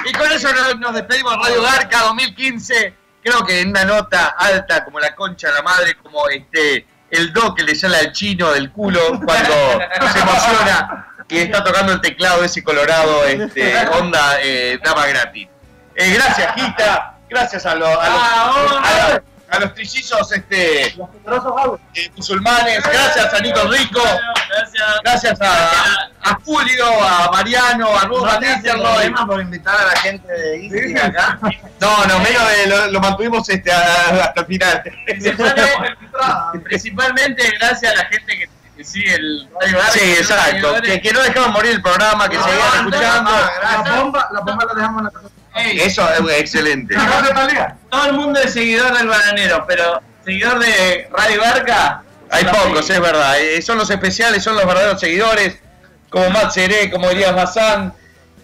Y con eso nos, nos despedimos de Radio Garca 2015. Creo que en una nota alta como la concha de la madre, como este el do que le sale al chino del culo <laughs> cuando se emociona y está tocando el teclado ese colorado, este, onda eh, dama gratis. Eh, gracias, Gita. Gracias a, los a, los, a, los- a los trillizos este, eh, musulmanes. Gracias a Nico Rico. Gracias a, a Julio, a Mariano, a Ruth ¿No por invitar a la gente de acá? No, no, menos de lo, lo mantuvimos este, a- hasta el final. Principalmente gracias a la gente que, sigue el Sí, exacto. Que, que no dejaban morir el programa, que seguían escuchando. La bomba, la bomba la dejamos en la casa. Ey, Eso es excelente. Todo el mundo es seguidor del bananero, pero seguidor de Radio Barca. Hay pocos, es verdad. Eh, son los especiales, son los verdaderos seguidores. Como Matt Seré, como Elías Bazán,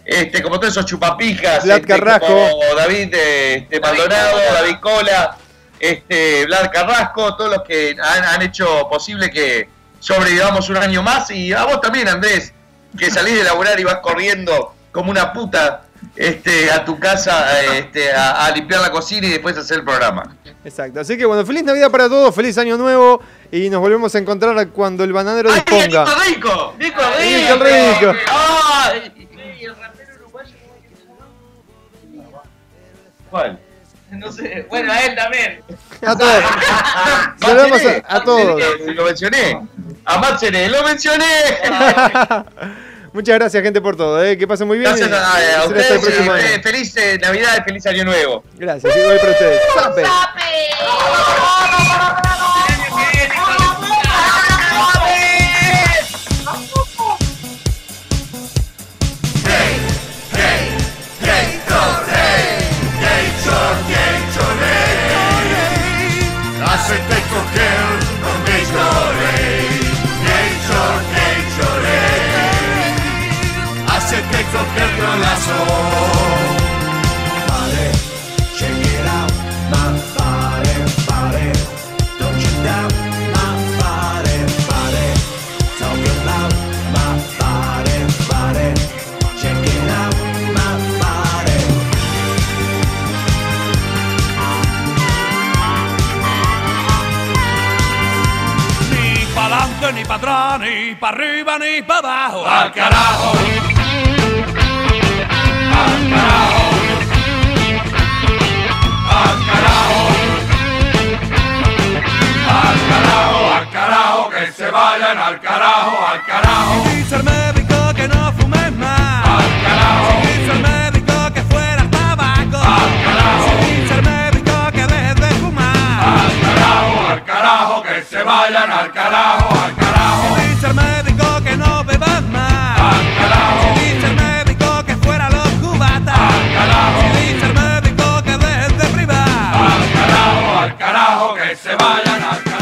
este, como todos esos chupapijas. Vlad este, Carrasco. Como David este, Maldonado, David Cola, este, Vlad Carrasco, todos los que han, han hecho posible que sobrevivamos un año más. Y a vos también, Andrés, que salís de laburar y vas corriendo como una puta este, a tu casa este, a, a limpiar la cocina y después hacer el programa. Exacto. Así que bueno, feliz Navidad para todos, feliz Año Nuevo y nos volvemos a encontrar cuando el bananero ¡Ay, disponga. Nico Rico! ¡Nico Nico Rico! Rico. ¡Ay! ¿Cuál? No sé, bueno, a él también. A todos. <laughs> Saludamos a, a todos. Lo, mencioné. A Matsere, lo mencioné. <laughs> Muchas gracias, gente, por todo. ¿eh? Que pasen muy bien. Gracias a, ustedes. eh, feliz eh, Navidad y feliz Año Nuevo. Gracias, igual para ustedes. Sape. Coger Hacete coger con la Body, check it out, my body, body. Don't you doubt my body, body. Talk about my body, body. Check it out, my body. Ni pa'lante, ni pa' atrás, ni pa' arriba, ni pa' abajo. Al carajo. Vayan al carajo, al carajo. se vayan al